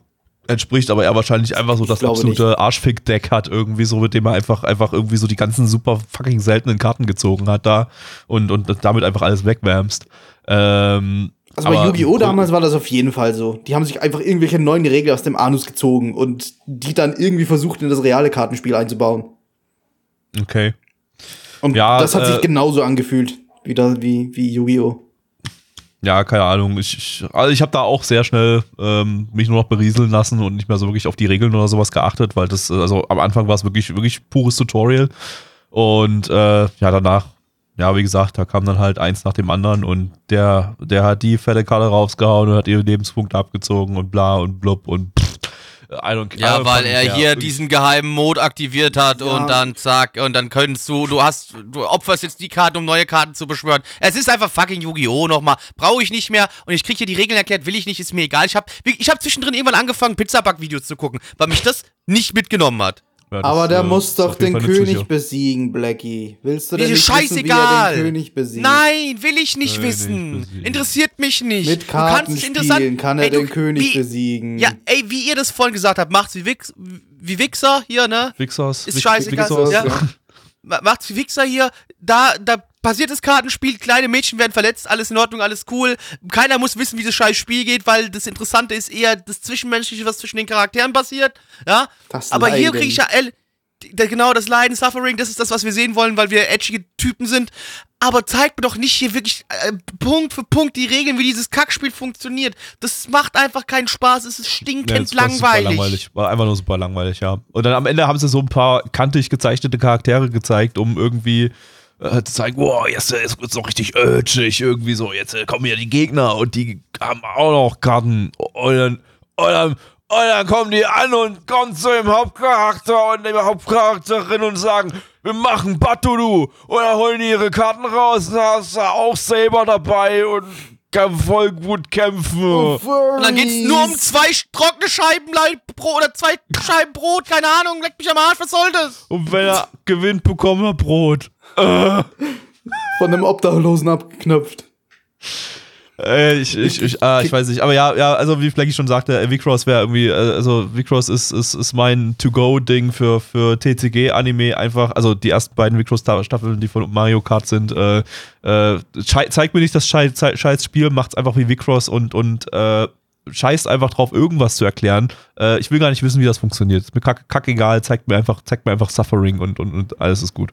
entspricht, aber er wahrscheinlich einfach so das absolute Arschfick-Deck hat, irgendwie so, mit dem er einfach, einfach irgendwie so die ganzen super fucking seltenen Karten gezogen hat da und, und damit einfach alles wegwärmst. Ähm, Also bei aber- Yu-Gi-Oh! damals war das auf jeden Fall so. Die haben sich einfach irgendwelche neuen Regeln aus dem Anus gezogen und die dann irgendwie versucht, in das reale Kartenspiel einzubauen. Okay. Und Ja, das hat äh, sich genauso angefühlt, wie, da, wie, wie Yu-Gi-Oh! Ja, keine Ahnung. Ich, ich, also ich habe da auch sehr schnell ähm, mich nur noch berieseln lassen und nicht mehr so wirklich auf die Regeln oder sowas geachtet, weil das, äh, also am Anfang war es wirklich, wirklich pures Tutorial. Und äh, ja, danach, ja, wie gesagt, da kam dann halt eins nach dem anderen und der, der hat die fette Karte rausgehauen und hat ihre Lebenspunkte abgezogen und bla und blub und pff, I don't Ja, weil er care. hier diesen geheimen Mode aktiviert hat Ja. und dann zack, und dann könntest du, du hast, du opferst jetzt die Karten, um neue Karten zu beschwören. Es ist einfach fucking Yu-Gi-Oh! nochmal. Brauche ich nicht mehr und ich krieg hier die Regeln erklärt, will ich nicht, ist mir egal. Ich hab, ich hab zwischendrin irgendwann angefangen, Pizzaback-Videos zu gucken, weil mich das nicht mitgenommen hat. Ja, das, Aber der äh, muss doch den König ja. besiegen, Blackie. Willst du denn Mir nicht ist wissen, wie er scheißegal. den König besiegt? Nein, will ich nicht Nein, wissen. nicht. Interessiert mich nicht. Mit Du kannst Karten spielen kann er Ey, du- den König wie, besiegen. Ja, ey, wie ihr das vorhin gesagt habt, macht's wie, Wix, wie Wichser hier, ne? Wixers, Ist Wix- scheißegal. Wixers, Ja. ja. Ma- macht's wie Wichser hier, da, da passiert das Kartenspiel, kleine Mädchen werden verletzt, alles in Ordnung, alles cool. Keiner muss wissen, wie das scheiß Spiel geht, weil das Interessante ist eher das Zwischenmenschliche, was zwischen den Charakteren passiert, ja. Das Aber hier Leiden. kriege ich ja, genau, das Leiden, Suffering, das ist das, was wir sehen wollen, weil wir edgige Typen sind. Aber zeigt mir doch nicht hier wirklich äh, Punkt für Punkt die Regeln, wie dieses Kackspiel funktioniert. Das macht einfach keinen Spaß, es ist stinkend Ja, das war super langweilig. langweilig. War einfach nur super langweilig, ja. Und dann am Ende haben sie so ein paar kantig gezeichnete Charaktere gezeigt, um irgendwie äh, zu zeigen, wow, jetzt äh, ist es noch richtig urgig, irgendwie so, jetzt äh, kommen ja die Gegner und die haben auch noch Karten. Und dann, und dann, und dann kommen die an und kommen zu dem Hauptcharakter und der Hauptcharakterin und sagen, wir machen Batulu. Dann holen die ihre Karten raus da ist er auch selber dabei und voll gut kämpfen. Und dann geht's nur um zwei trockene Scheiben Brot oder zwei Scheiben Brot, keine Ahnung, leck mich am Arsch, was soll das? Und wenn er gewinnt, bekommt er Brot. Äh, Von einem Obdachlosen abgeknöpft. Äh, ich, ich, ich, ah, ich weiß nicht. Aber ja, ja, also wie Flecky schon sagte, äh, Vicross wäre irgendwie, äh, also Vicross ist, ist, ist mein To-Go-Ding für, für TCG-Anime einfach. Also die ersten beiden Vicross-Staffeln, die von Mario Kart sind, äh, äh, zeigt mir nicht das scheiß, scheiß Spiel, macht's einfach wie Vicross und, und äh, scheißt einfach drauf, irgendwas zu erklären. Äh, ich will gar nicht wissen, wie das funktioniert. Ist mir kack, kackegal, zeigt mir einfach, zeigt mir einfach Suffering und, und, und alles ist gut.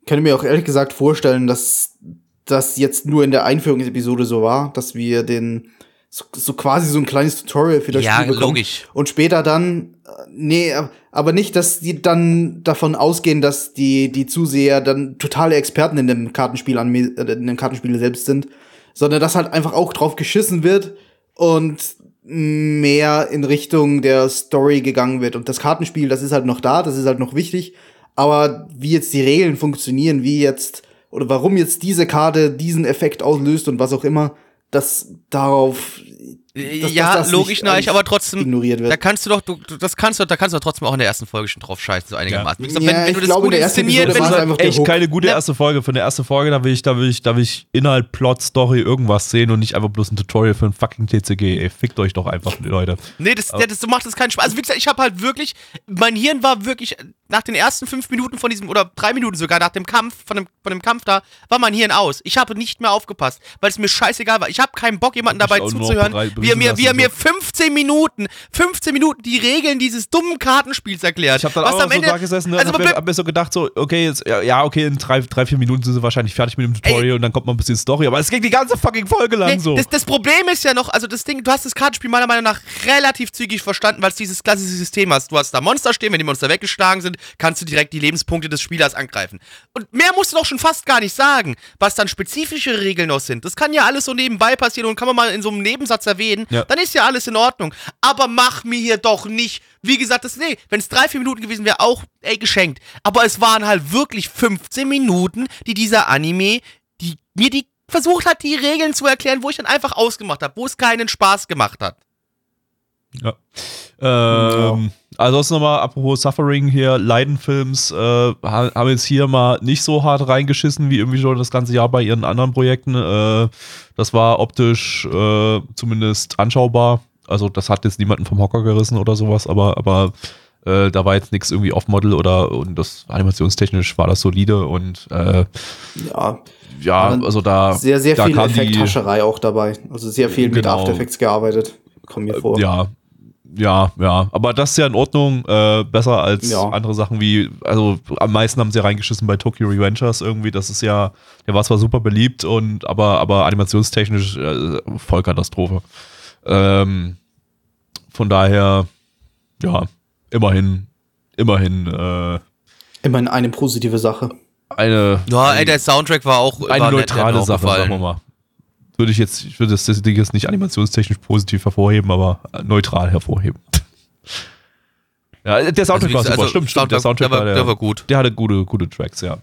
Ich könnte mir auch ehrlich gesagt vorstellen, dass das jetzt nur in der Einführungsepisode so war, dass wir den so, so quasi so ein kleines Tutorial für das Ja, Spiel bekommen. logisch. Und später dann, äh, nee, aber nicht, dass die dann davon ausgehen, dass die, die Zuseher dann totale Experten in dem Kartenspiel, an, äh, in dem Kartenspiel selbst sind, sondern dass halt einfach auch drauf geschissen wird und mehr in Richtung der Story gegangen wird. Und das Kartenspiel, das ist halt noch da, das ist halt noch wichtig. Aber wie jetzt die Regeln funktionieren, wie jetzt oder warum jetzt diese Karte diesen Effekt auslöst und was auch immer, das darauf dass- ja, dass das logisch, nein, aber trotzdem, ignoriert wird. da kannst du doch, du, du- das kannst du, da kannst du doch trotzdem auch in der ersten Folge schon drauf scheißen, so einigermaßen. Ja, wenn, wenn ich du das glaube, gut inszeniert, wenn du echt keine gute Ja. erste Folge. Von der ersten Folge, da will ich, da will ich, da will ich Inhalt, Plot, Story, irgendwas sehen und nicht einfach bloß ein Tutorial für ein fucking TCG. Ey, fickt euch doch einfach, Leute. Nee, das, ja, das so macht das keinen Spaß. Also wie gesagt, ich habe halt wirklich, mein Hirn war wirklich nach den ersten fünf Minuten von diesem, oder drei Minuten sogar, nach dem Kampf, von dem, von dem Kampf da, war mein Hirn aus. Ich habe nicht mehr aufgepasst, weil es mir scheißegal war. Ich habe keinen Bock, jemanden dabei zuzuhören, wie mir, berissen mir lassen, 15 Minuten, 15 Minuten die Regeln dieses dummen Kartenspiels erklärt. Ich habe dann was auch am so Ende, da gesessen ne, und also, hab, mir, bleib- hab mir so gedacht, so, okay, jetzt, ja, okay, in drei, drei, vier Minuten sind sie wahrscheinlich fertig mit dem Tutorial und dann kommt mal ein bisschen Story. Aber es ging die ganze fucking Folge lang Nee, so. das, das Problem ist ja noch, also das Ding, du hast das Kartenspiel meiner Meinung nach relativ zügig verstanden, weil es dieses klassische System hast. Du hast da Monster stehen, wenn die Monster weggeschlagen sind, kannst du direkt die Lebenspunkte des Spielers angreifen. Und mehr musst du doch schon fast gar nicht sagen, was dann spezifische Regeln noch sind. Das kann ja alles so nebenbei passieren und kann man mal in so einem Nebensatz erwähnen, Ja. dann ist ja alles in Ordnung. Aber mach mir hier doch nicht, wie gesagt, das, nee, wenn es drei, vier Minuten gewesen wäre, auch, ey, geschenkt. Aber es waren halt wirklich 15 Minuten, die dieser Anime, die mir die versucht hat, die Regeln zu erklären, wo ich dann einfach ausgemacht habe, wo es keinen Spaß gemacht hat. Ja. Ähm, Also das nochmal, apropos Suffering hier, Leidenfilms äh, ha- haben jetzt hier mal nicht so hart reingeschissen wie irgendwie schon das ganze Jahr bei ihren anderen Projekten. Äh, das war optisch äh, zumindest anschaubar. Also das hat jetzt niemanden vom Hocker gerissen oder sowas, aber, aber äh, da war jetzt nichts irgendwie off-Model oder und das animationstechnisch war das solide und äh, Ja, ja, also da sehr, sehr da viel Effekthascherei auch dabei. Also sehr viel mit Genau. After Effects gearbeitet. Kommt mir vor. Ja, ja, ja. Aber das ist ja in Ordnung. Äh, besser als Ja. andere Sachen wie, also am meisten haben sie reingeschissen bei Tokyo Revengers irgendwie. Das ist ja, der war zwar super beliebt und aber, aber animationstechnisch äh, Vollkatastrophe. Ähm, von daher, ja, immerhin, immerhin äh, Immerhin eine positive Sache. eine, Ja, ey, der Soundtrack war auch eine nett, neutrale auch Sache, sagen wir mal. Würde ich jetzt, ich würde das, das Ding jetzt nicht animationstechnisch positiv hervorheben, aber neutral hervorheben. Ja, der Soundtrack Also, war super, also, stimmt, stimmt. Der Soundtrack, der war- der, der war gut. Der hatte gute, gute Tracks, ja.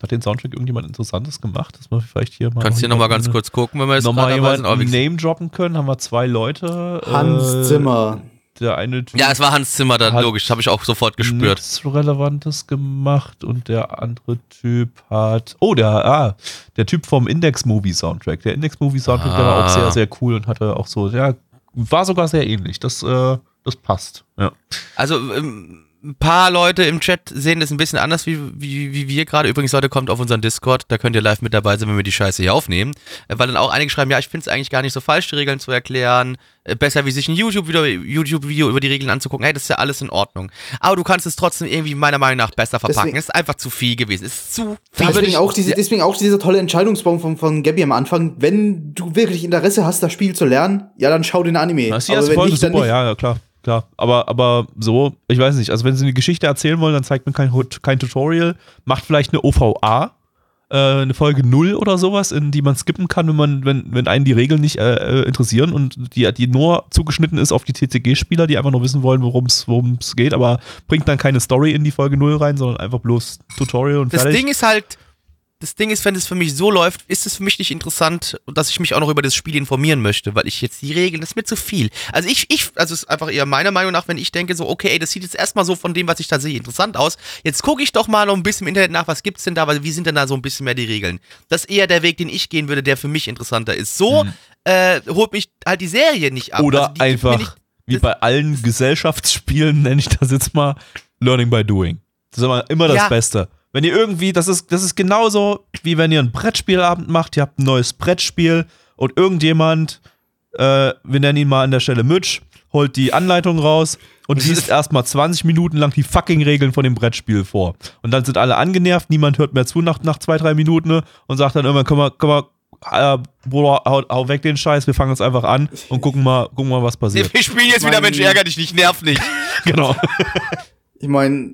Hat den Soundtrack irgendjemand Interessantes gemacht? Das wir vielleicht hier mal. Kannst du hier nochmal ganz kurz gucken, wenn wir jetzt nochmal jemanden Name droppen können? Haben wir zwei Leute. Hans äh, Zimmer. Der eine Typ Ja, es war Hans Zimmer, da Hat- logisch, habe ich auch sofort gespürt. nichts Relevantes gemacht und der andere Typ hat. Oh, der, ah, der Typ vom Index-Movie-Soundtrack. Der Index-Movie-Soundtrack, der war auch Ah. sehr, sehr cool und hatte auch so, ja, war sogar sehr ähnlich. Das, äh, das passt. Ja. Also ähm, ein paar Leute im Chat sehen das ein bisschen anders wie, wie, wie wir gerade. Übrigens, Leute, kommt auf unseren Discord, da könnt ihr live mit dabei sein, wenn wir die Scheiße hier aufnehmen. Äh, Weil dann auch einige schreiben, ja, ich finde es eigentlich gar nicht so falsch, die Regeln zu erklären. Äh, Besser wie sich ein YouTube-Video YouTube -Video über die Regeln anzugucken. Hey, das ist ja alles in Ordnung. Aber du kannst es trotzdem irgendwie meiner Meinung nach besser verpacken. Deswegen- Es ist einfach zu viel gewesen. Es ist zu viel. Deswegen auch, diese, deswegen auch dieser tolle Entscheidungsbaum von, von Gabby am Anfang. Wenn du wirklich Interesse hast, das Spiel zu lernen, ja, dann schau den Anime. Das ist Aber erste wenn Folge nicht, dann super, nicht. ja, ja, klar. Klar, aber, aber so, ich weiß nicht, also wenn sie eine Geschichte erzählen wollen, dann zeigt mir kein, kein Tutorial, macht vielleicht eine OVA, äh, eine Folge 0 oder sowas, in die man skippen kann, wenn man, wenn, wenn einen die Regeln nicht äh, äh, interessieren und die, die nur zugeschnitten ist auf die TCG-Spieler, die einfach nur wissen wollen, worum es geht, aber bringt dann keine Story in die Folge 0 rein, sondern einfach bloß Tutorial und Das fertig. Ding ist halt, das Ding ist, wenn es für mich so läuft, ist es für mich nicht interessant, dass ich mich auch noch über das Spiel informieren möchte, weil ich jetzt die Regeln, das ist mir zu viel. Also ich, ich, also es ist einfach eher meiner Meinung nach, wenn ich denke so, okay, ey, das sieht jetzt erstmal so von dem, was ich da sehe, interessant aus. Jetzt gucke ich doch mal noch ein bisschen im Internet nach, was gibt's denn da, weil wie sind denn da so ein bisschen mehr die Regeln? Das ist eher der Weg, den ich gehen würde, der für mich interessanter ist. So äh, holt mich halt die Serie nicht ab. Oder Also einfach, nicht- wie bei allen Gesellschaftsspielen, nenne ich das jetzt mal, Learning by Doing. Das ist immer, immer das Ja. Beste. Wenn ihr irgendwie, das ist, das ist genauso, wie wenn ihr einen Brettspielabend macht, ihr habt ein neues Brettspiel und irgendjemand, äh, wir nennen ihn mal an der Stelle Mitch, holt die Anleitung raus und liest erstmal 20 Minuten lang die fucking Regeln von dem Brettspiel vor. Und dann sind alle angenervt, niemand hört mehr zu nach, nach zwei, drei Minuten ne, und sagt dann irgendwann, komm mal, komm mal, äh, Bruder, hau, hau weg den Scheiß, wir fangen jetzt einfach an und gucken mal, gucken mal, was passiert. Wir spielen jetzt wieder Mensch, ärger dich nicht, nerv nicht. genau. Ich meine,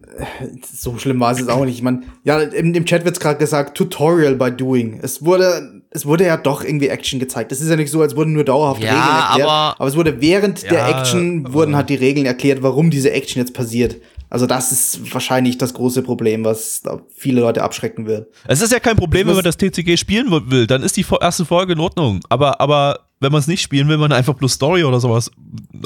so schlimm war es jetzt auch nicht. Ich meine, ja, im, im Chat wird's gerade gesagt, Tutorial by Doing. Es wurde, es wurde ja doch irgendwie Action gezeigt. Es ist ja nicht so, als wurden nur dauerhaft Ja, Regeln erklärt. aber- aber es wurde während der Ja, Action wurden halt die Regeln erklärt, warum diese Action jetzt passiert. Also das ist wahrscheinlich das große Problem, was da viele Leute abschrecken wird. Es ist ja kein Problem, wenn man das TCG spielen will, dann ist die erste Folge in Ordnung. Aber, aber wenn man es nicht spielen will, wenn man einfach bloß Story oder sowas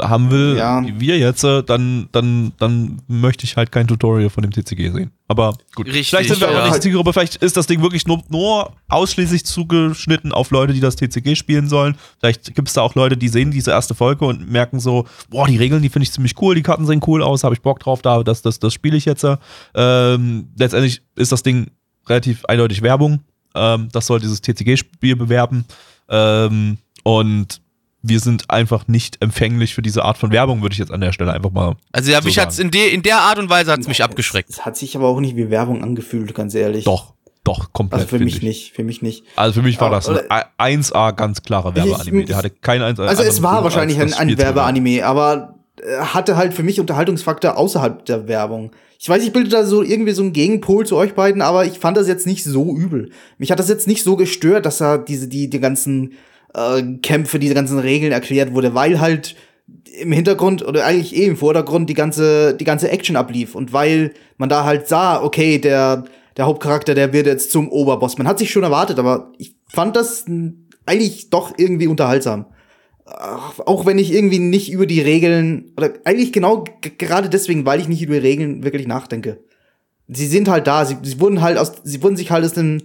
haben will, Ja. wie wir jetzt, äh, dann, dann, dann möchte ich halt kein Tutorial von dem TCG sehen. Aber gut, Richtig, vielleicht sind wir ja. auch nicht die Zielgruppe, vielleicht ist das Ding wirklich nur, nur ausschließlich zugeschnitten auf Leute, die das TCG spielen sollen. Vielleicht gibt es da auch Leute, die sehen diese erste Folge und merken so, boah, die Regeln, die finde ich ziemlich cool, die Karten sehen cool aus, habe ich Bock drauf, da, das, das, das spiele ich jetzt. Ähm, letztendlich ist das Ding relativ eindeutig Werbung. Ähm, das soll dieses TCG-Spiel bewerben. Ähm, und wir sind einfach nicht empfänglich für diese Art von Werbung, würde ich jetzt an der Stelle einfach mal. Also ja, So mich hat's in, de, in der Art und Weise hat's mich abgeschreckt. Es, es hat sich aber auch nicht wie Werbung angefühlt, ganz ehrlich. Doch, doch, komplett. Also für mich ich. nicht, für mich nicht. Also für mich war das ein 1A ganz klarer Werbeanime. Der hatte kein 1 Also es war wahrscheinlich ein, ein Werbeanime, aber äh, hatte halt für mich Unterhaltungsfaktor außerhalb der Werbung. Ich weiß, ich bilde da so irgendwie so einen Gegenpol zu euch beiden, aber ich fand das jetzt nicht so übel. Mich hat das jetzt nicht so gestört, dass da diese, die, die ganzen äh, Kämpfe, diese ganzen Regeln erklärt wurde, weil halt im Hintergrund oder eigentlich eh im Vordergrund die ganze, die ganze Action ablief und weil man da halt sah, okay, der, der Hauptcharakter, der wird jetzt zum Oberboss. Man hat sich schon erwartet, aber ich fand das eigentlich doch irgendwie unterhaltsam. Auch wenn ich irgendwie nicht über die Regeln, oder eigentlich genau gerade deswegen, weil ich nicht über die Regeln wirklich nachdenke. Sie sind halt da, sie, sie wurden halt aus, sie wurden sich halt aus dem,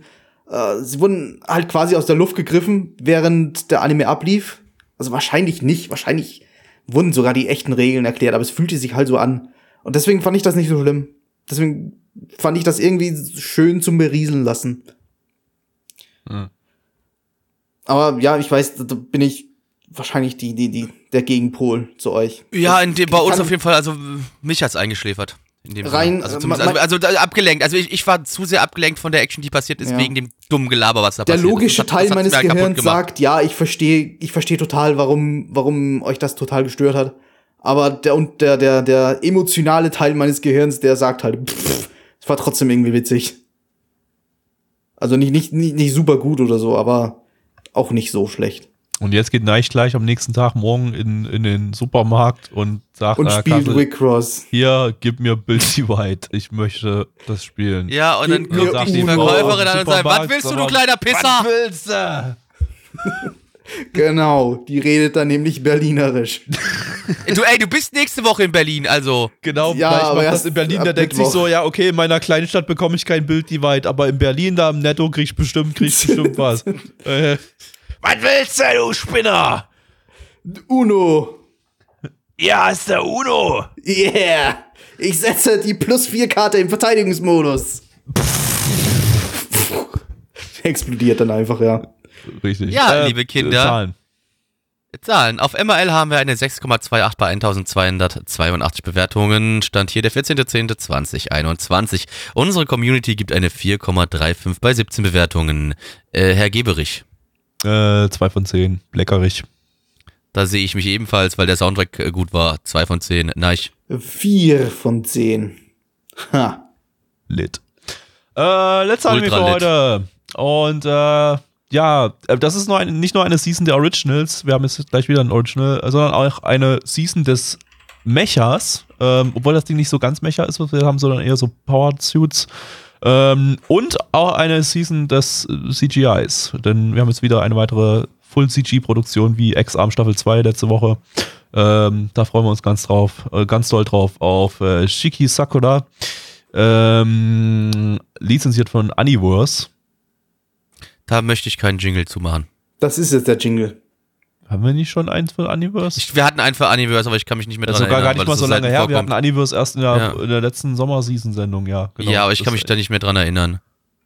äh, sie wurden halt quasi aus der Luft gegriffen, während der Anime ablief. Also wahrscheinlich nicht, wahrscheinlich wurden sogar die echten Regeln erklärt, aber es fühlte sich halt so an. Und deswegen fand ich das nicht so schlimm. Deswegen fand ich das irgendwie schön zum Berieseln lassen. Hm. Aber ja, ich weiß, da bin ich wahrscheinlich die, die, die, der Gegenpol zu euch. Ja, in dem, bei uns auf jeden Fall, also mich hat's eingeschläfert. Rein. Also, äh, also, also abgelenkt. Also ich, ich war zu sehr abgelenkt von der Action, die passiert ist, Ja. wegen dem dummen Gelaber, was da Der passiert logische ist. Das hat- Teil meines Gehirns sagt, ja, ich verstehe, ich verstehe total, warum, warum euch das total gestört hat. Aber der und der, der, der emotionale Teil meines Gehirns, der sagt halt, pff, es war trotzdem irgendwie witzig. Also nicht, nicht, nicht, nicht super gut oder so, aber auch nicht so schlecht. Und jetzt geht Neich gleich am nächsten Tag morgen in, in den Supermarkt und sagt, Und der spielt Cross. hier, gib mir Billy White, ich möchte das spielen. Ja, und dann guckt dich die. Verkäuferin an und sagt, was willst du, du kleiner Pisser? Was willst du? Genau, die redet dann nämlich berlinerisch. Du, ey, du bist nächste Woche in Berlin, also. Genau, Ja, Neich aber erst in Berlin, der denkt sich so, ja, okay, in meiner Kleinstadt bekomme ich kein Bild die weit, aber in Berlin da im Netto krieg ich bestimmt, krieg ich bestimmt was. äh, was willst du, du Spinner? Uno! Ja, ist der Uno. Yeah! Ich setze die plus 4 Karte im Verteidigungsmodus. Explodiert dann einfach, ja. Richtig. Ja, liebe Kinder. Zahlen. Zahlen. Auf MRL haben wir eine 6,28 bei 1282 Bewertungen. Stand hier der 14.10.2021. Unsere Community gibt eine 4,35 bei 17 Bewertungen. Äh, Herr Geberich, Äh, zwei von zehn. Leckerig. da sehe ich mich ebenfalls, weil der Soundtrack äh, gut war. 2 von 10. Neich. 4 von 10. Ha. Lit. Äh, letzter Anime für heute. Und äh, ja, äh, das ist nur eine, nicht nur eine Season der Originals, wir haben jetzt gleich wieder ein Original, sondern auch eine Season des Mechas, ähm, obwohl das Ding nicht so ganz Mecha ist, was wir haben, sondern eher so Power Suits. Ähm, und auch eine Season des CGIs, denn wir haben jetzt wieder eine weitere Full-CG-Produktion wie X-Arm Staffel 2 letzte Woche. Ähm, da freuen wir uns ganz drauf, äh, ganz doll drauf auf äh, Shiki Sakura, ähm, lizenziert von Universe. Da möchte ich keinen Jingle zumachen. Das ist jetzt der Jingle. Haben wir nicht schon eins von Universe? Ich, wir hatten einen für Anniverse, aber ich kann mich nicht mehr das dran ist sogar gar erinnern. nicht mal so lange her. Wir vorkommt. hatten Universe erst in der, Ja. in der letzten Sommerseason-Sendung, ja. genau. ja, aber ich Das kann mich da nicht mehr dran erinnern.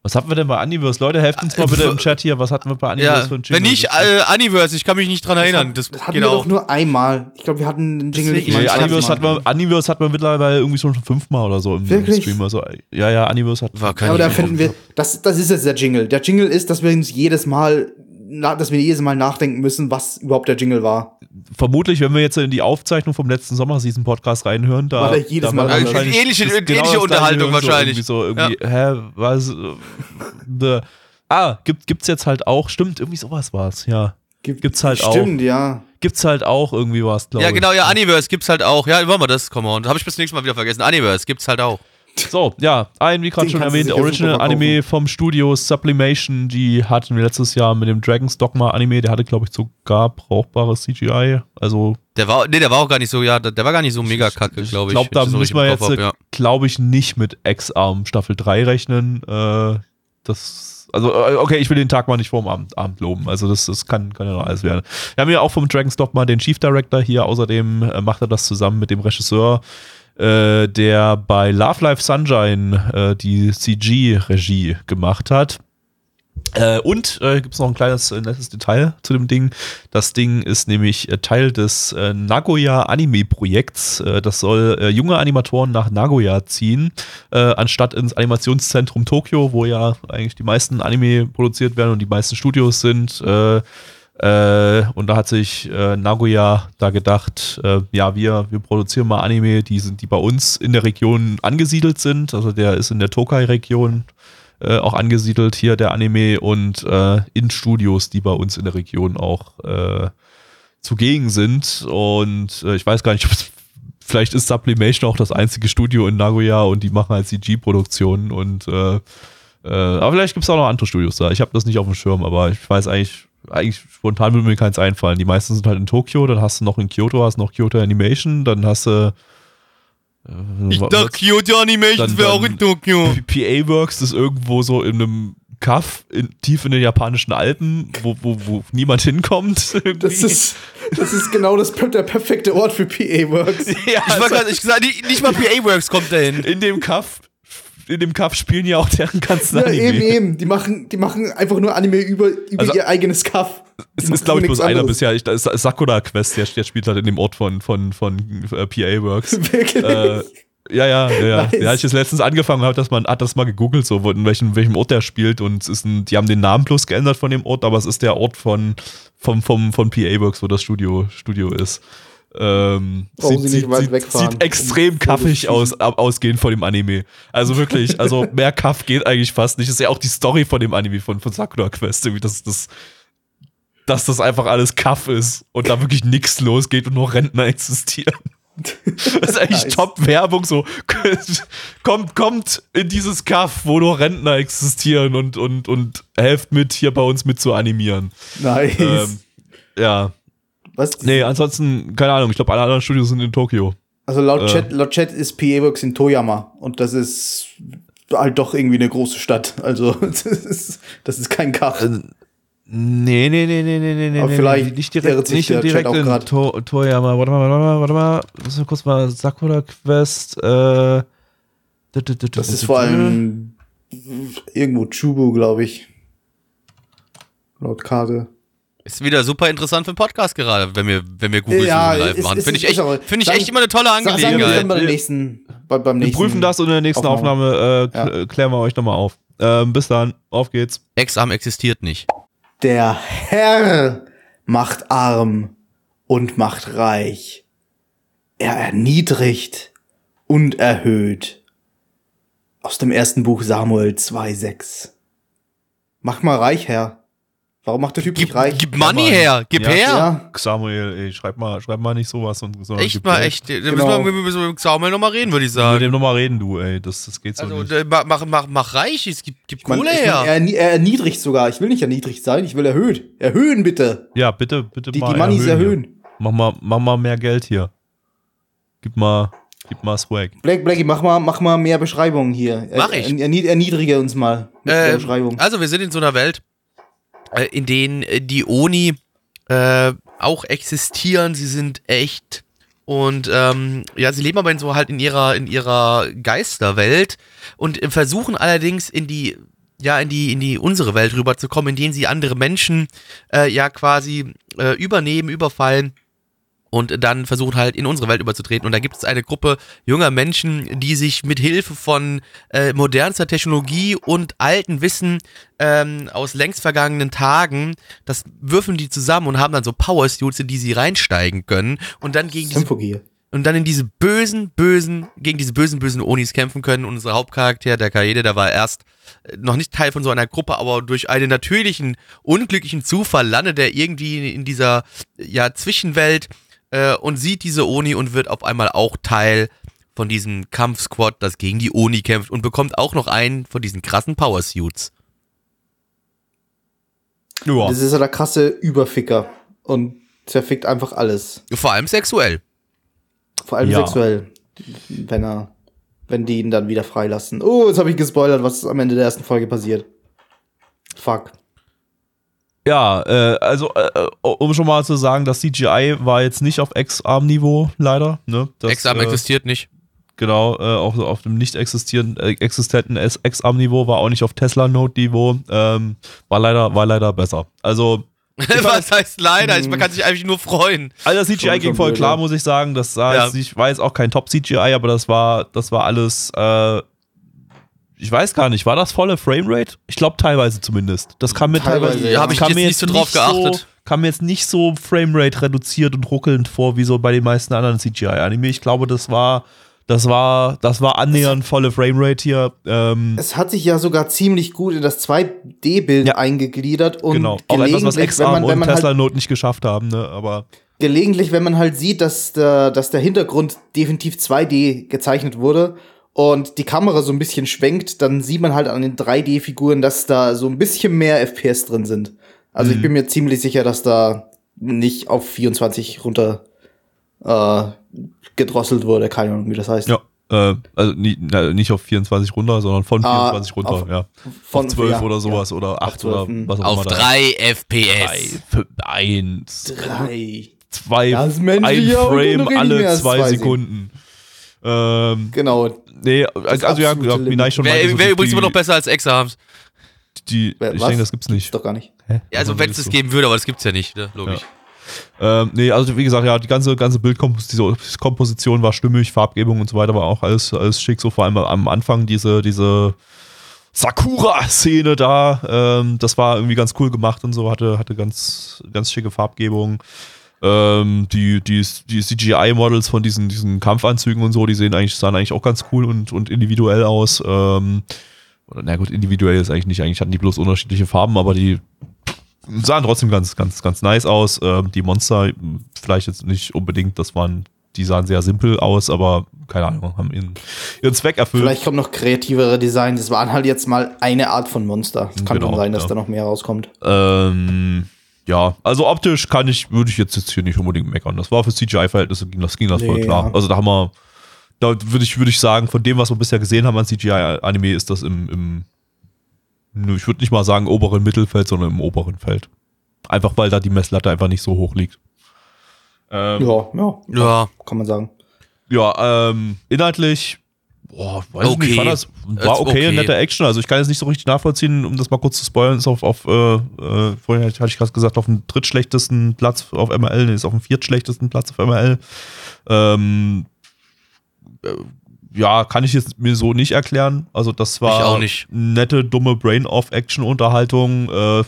Was hatten wir denn bei Universe? Leute, helft uns mal bitte im Chat hier. Was hatten wir bei Universe Ja, für ein wenn nicht Jingle? äh, Anniverse, ich kann mich nicht dran erinnern. Das, Das hatten geht wir auch. doch nur einmal. Ich glaube, wir hatten den Jingle Deswegen- nicht Nee, Universe, hat man, Universe hat man mittlerweile irgendwie schon fünfmal oder so im, Wirklich? Stream. Also, ja, ja, Universe hat. War kein Aber da Jingle. finden wir, das, das ist jetzt der Jingle. Der Jingle ist, dass wir uns jedes Mal, dass wir jedes Mal nachdenken müssen, was überhaupt der Jingle war. vermutlich, wenn wir jetzt in die Aufzeichnung vom letzten Sommerseason-Podcast reinhören, da, War der jedes da Mal wahrscheinlich Ähnliche- das- ähnliche Gleiche Unterhaltung hören, wahrscheinlich. So irgendwie, so, irgendwie hä, was? The, ah, gibt, gibt's jetzt halt auch, stimmt, irgendwie sowas war's, ja. Gibt- Gibt's halt auch. Stimmt, ja. Gibt's halt auch irgendwie was, glaube Ja, ich. genau, ja, Universe gibt's halt auch. Ja, wollen wir das, come on. Habe ich bis nächstes Mal wieder vergessen. Universe gibt's halt auch. So, ja, ein, wie gerade schon erwähnt, sicher Original super verkaufen. Anime vom Studio Sublimation, die hatten wir letztes Jahr mit dem Dragon's Dogma Anime, der hatte, glaube ich, sogar brauchbares CGI. Also, Der war, nee, der war auch gar nicht so, ja, der, war gar nicht so mega kacke, glaube ich. ich glaube, da so müssen wir jetzt, ja. glaube ich, nicht mit X-Arm Staffel 3 rechnen. Äh, das, also, äh, okay, ich will den Tag mal nicht vorm Abend, Abend loben. Also, das, das kann, kann ja noch alles werden. Wir haben ja auch vom Dragon's Dogma den Chief Director hier. Außerdem äh, macht er das zusammen mit dem Regisseur, äh, der bei Love Life Sunshine äh, die CG-Regie gemacht hat. Äh, und äh, gibt es noch ein kleines äh, nettes Detail zu dem Ding. Das Ding ist nämlich äh, Teil des äh, Nagoya Anime-Projekts. Äh, das soll junge Animatoren nach Nagoya ziehen, anstatt ins Animationszentrum Tokio, wo ja eigentlich die meisten Anime produziert werden und die meisten Studios sind. Äh, und da hat sich äh, Nagoya da gedacht, äh, ja, wir, wir produzieren mal Anime, die sind, die bei uns in der Region angesiedelt sind. Also der ist in der Tokai-Region äh, auch angesiedelt hier, der Anime, und äh, in Studios, die bei uns in der Region auch äh, zugegen sind. Und ich weiß gar nicht, vielleicht ist Sublimation auch das einzige Studio in Nagoya und die machen halt CG-Produktionen äh, äh, aber vielleicht gibt es auch noch andere Studios da. Ich habe das nicht auf dem Schirm, aber ich weiß eigentlich, eigentlich spontan würde mir keins einfallen. Die meisten sind halt in Tokio, dann hast du noch in Kyoto, hast noch Kyoto Animation, dann hast du äh, Ich was- dachte, Kyoto Animations Dann- wäre auch in Tokio. PA Works ist irgendwo so in einem Kaff in, tief in den japanischen Alpen, wo, wo, wo niemand hinkommt. irgendwie. Das ist, das ist genau das, der perfekte Ort für PA-Works. ja, Ich war also grad, ich gesagt, nicht, nicht mal PA Works kommt dahin. in dem Kaff, in dem Kaff spielen ja auch deren ganzen Ja, Anime. eben, eben. Die machen, die machen einfach nur Anime über, über Also- ihr eigenes Kaff. Es Die ist, glaube ich, bloß einer nichts bisher. Ich, Sakura Quest, der, der spielt halt in dem Ort von, von, von äh, PA Works. anderes. Wirklich. äh, ja, ja, ja, ja. Nice. Ja, ich jetzt letztens angefangen habe, dass man hat das mal gegoogelt, so in welchem, welchem Ort der spielt und es ist ein, die haben den Namen bloß geändert von dem Ort, aber es ist der Ort von vom, vom, von PA Works, wo das Studio, Studio ist. Ähm, Brauchen Sie weit wegfahren, sieht extrem kaffig aus, ausgehend von dem Anime. Also wirklich, also mehr Kaff geht eigentlich fast nicht. Das ist ja auch die Story von dem Anime, von, von Sakura Quest, irgendwie, dass das, dass das einfach alles Kaff ist und da wirklich nichts losgeht und nur Rentner existieren. Das ist eigentlich Nice. Top-Werbung, so kommt, kommt in dieses Kaff, wo nur Rentner existieren und, und, und helft mit, hier bei uns mit zu animieren. nice. Ähm, ja, Was? nee, ansonsten, keine Ahnung, ich glaube, alle anderen Studios sind in Tokio. Also laut, äh. Chat, laut Chat ist PA-Works in Toyama. Und das ist halt doch irgendwie eine große Stadt. Also, das ist, das ist kein Kaff. Äh, Nee, nee, nee, nee, nee, nee, nee, Aber nee, vielleicht nicht irrt direkt, nicht direkt in to Toyama. Warte mal, warte mal, warte mal. Müssen wir kurz mal Sakura Quest. Äh, Das ist vor allem irgendwo Chubu, glaube ich. Laut Karte. Ist wieder super interessant für den Podcast gerade, wenn wir, wenn wir Google Ja, live ist- machen. Finde ich echt, finde ich sagen- echt immer eine tolle wir Angelegenheit. dann bei der Wir- nächsten, bei, beim Wir nächsten. prüfen das und in der nächsten Aufnahme. Aufnahme, äh, kl- klären wir euch nochmal auf. Ähm, bis dann, auf geht's. Exam existiert nicht. Der Herr macht arm und macht reich. Er erniedrigt und erhöht. Aus dem ersten Buch Samuel 2,6. Mach mal reich, Herr. Warum macht der Typ Gib, nicht reich? gib Money her, gib Ja. her. ja, Samuel, ey, schreib mal, schreib mal nicht sowas. Und, Echt gib mal, Geld. echt. Da Genau. müssen wir, wir müssen mit Samuel nochmal reden, würde ich Mit sagen. dem nochmal reden, du, ey. Das, das geht so Also, nicht. äh, mach, mach, mach, mach reich, es gibt, gibt man, Kohle ich her. mein, er, erni- er erniedrigt sogar. Ich will nicht erniedrigt sein, ich will erhöht. Erhöhen bitte. Ja, bitte, bitte Die, mal die Moneys erhöhen. erhöhen. Mach mal, mach mal mehr Geld hier. Gib mal, gib mal Swag. Black, Blackie, mach mal, mach mal mehr Beschreibungen hier. Er- Mach ich. Ernied, erniedrige uns mal mit der Ähm, Beschreibung. also, wir sind in so einer Welt, äh, in denen äh, die Oni äh, auch existieren. Sie sind echt. Und ähm, ja, sie leben aber in so halt in ihrer, in ihrer Geisterwelt und äh, versuchen allerdings in die, ja, in die, in die unsere Welt rüberzukommen, in denen sie andere Menschen äh, ja quasi äh, übernehmen, überfallen und dann versucht halt in unsere Welt überzutreten. Und da gibt es eine Gruppe junger Menschen, die sich mit Hilfe von äh, modernster Technologie und alten Wissen ähm, aus längst vergangenen Tagen, das würfeln die zusammen und haben dann so Power-Suits, in die sie reinsteigen können und dann gegen diese und dann in diese bösen, bösen, gegen diese bösen, bösen Onis kämpfen können. Und unser Hauptcharakter, der Kaede, der war erst äh, noch nicht Teil von so einer Gruppe, aber durch einen natürlichen, unglücklichen Zufall landet er irgendwie in dieser, ja, Zwischenwelt äh, und sieht diese Oni und wird auf einmal auch Teil von diesem Kampfsquad, das gegen die Oni kämpft und bekommt auch noch einen von diesen krassen Power-Suits. Ja. Das ist ja der krasse Überficker und zerfickt einfach alles. Vor allem sexuell. Vor allem Ja. sexuell, wenn er, wenn die ihn dann wieder freilassen. Oh, jetzt habe ich gespoilert, was am Ende der ersten Folge passiert. Fuck. Ja, äh, also äh, um schon mal zu sagen, das CGI war jetzt nicht auf X-Arm-Niveau, leider. Ne? Das, Examen äh, existiert nicht. Genau, äh, auch auf dem nicht existieren, äh, existenten X-Arm-Niveau, war auch nicht auf Tesla-Note-Niveau. Ähm, war, leider, war leider besser. Also, Was heißt leider? Man kann sich eigentlich nur freuen. all das CGI Schon- ging voll klar, muss ich sagen. Das sah Ja. jetzt war jetzt auch kein Top-CGI, aber das war, das war alles, äh, ich weiß gar nicht, war das volle Framerate? Ich glaube teilweise zumindest. Das kam mir Teilweise, teilweise. ja. Hab ich kam jetzt mir nicht so drauf geachtet. So, kam mir jetzt nicht so Framerate reduziert und ruckelnd vor, wie so bei den meisten anderen CGI-Anime. Ich glaube, das war, das war, das war annähernd volle Framerate hier. Ähm, Es hat sich ja sogar ziemlich gut in das 2D-Bild Ja. eingegliedert und genau. Auch etwas, was gelegentlich, wenn man, wenn und man halt Tesla Note nicht geschafft haben, ne? Aber gelegentlich, wenn man halt sieht, dass der, dass der Hintergrund definitiv 2D gezeichnet wurde und die Kamera so ein bisschen schwenkt, dann sieht man halt an den 3D-Figuren, dass da so ein bisschen mehr FPS drin sind. Also Mhm. ich bin mir ziemlich sicher, dass da nicht auf 24 runter äh, gedrosselt wurde. Keine Ahnung, wie das heißt. ja. Äh, also nie, na, nicht auf 24 runter, sondern von Ah, 24 runter, auf- ja. Von auf 12 ja, oder sowas oder 8 12, oder hm. was auch Auf immer. 3 FPS. 1, Drei. 2, Das ein menschliche Auge Frame noch nicht alle mehr als 2 zwei Sekunden. Ähm, Genau. Nee, also ja, absolute ja Limit. Minai schon Wäre so wär die- übrigens immer noch die- besser als Exams. Die, Wer- ich denke, das gibt's nicht. Doch gar nicht. Hä? Ja, also wenn es das geben würde, aber das gibt's ja nicht, ne? logisch. Ähm, nee, also wie gesagt, ja, die ganze, ganze Bildkomposition war stimmig, Farbgebung und so weiter war auch alles, alles schick, so vor allem am Anfang diese, diese Sakura-Szene da, ähm, das war irgendwie ganz cool gemacht und so, hatte, hatte ganz, ganz schicke Farbgebung. Ähm, die, die, die CGI-Models von diesen, diesen Kampfanzügen und so, die sehen eigentlich, sahen eigentlich auch ganz cool und, und individuell aus. Ähm, oder, na gut, individuell ist eigentlich nicht, eigentlich hatten die bloß unterschiedliche Farben, aber die sahen trotzdem ganz, ganz, ganz nice aus. Ähm, die Monster, vielleicht jetzt nicht unbedingt, das waren, die sahen sehr simpel aus, aber keine Ahnung, haben ihren, ihren Zweck erfüllt. Vielleicht kommt noch kreativere Design. Das waren halt jetzt mal eine Art von Monster. Es kann Genau, schon sein, dass ja. da noch mehr rauskommt. Ähm, ja, also optisch kann ich, würde ich jetzt, jetzt hier nicht unbedingt meckern. Das war für CGI-Verhältnisse, ging das, ging das voll Nee, klar. ja. Also da haben wir, da würde ich, würde ich sagen, von dem, was wir bisher gesehen haben an CGI-Anime, ist das im, im nö, ich würde nicht mal sagen oberen Mittelfeld, sondern im oberen Feld. Einfach weil da die Messlatte einfach nicht so hoch liegt. Ähm, Ja, ja, Ja, kann man sagen. Ja, ähm, inhaltlich, boah, weiß Okay. nicht, ich fand das war okay, okay. nette Action. Also ich kann jetzt nicht so richtig nachvollziehen, um das mal kurz zu spoilern, ist auf, auf äh, äh, vorhin hatte ich gerade gesagt, auf dem drittschlechtesten Platz auf ML, nee, ist auf dem viertschlechtesten Platz auf ML. Ähm, äh, ja, kann ich jetzt mir so nicht erklären. Also das war nette, dumme Brain-Off-Action-Unterhaltung äh,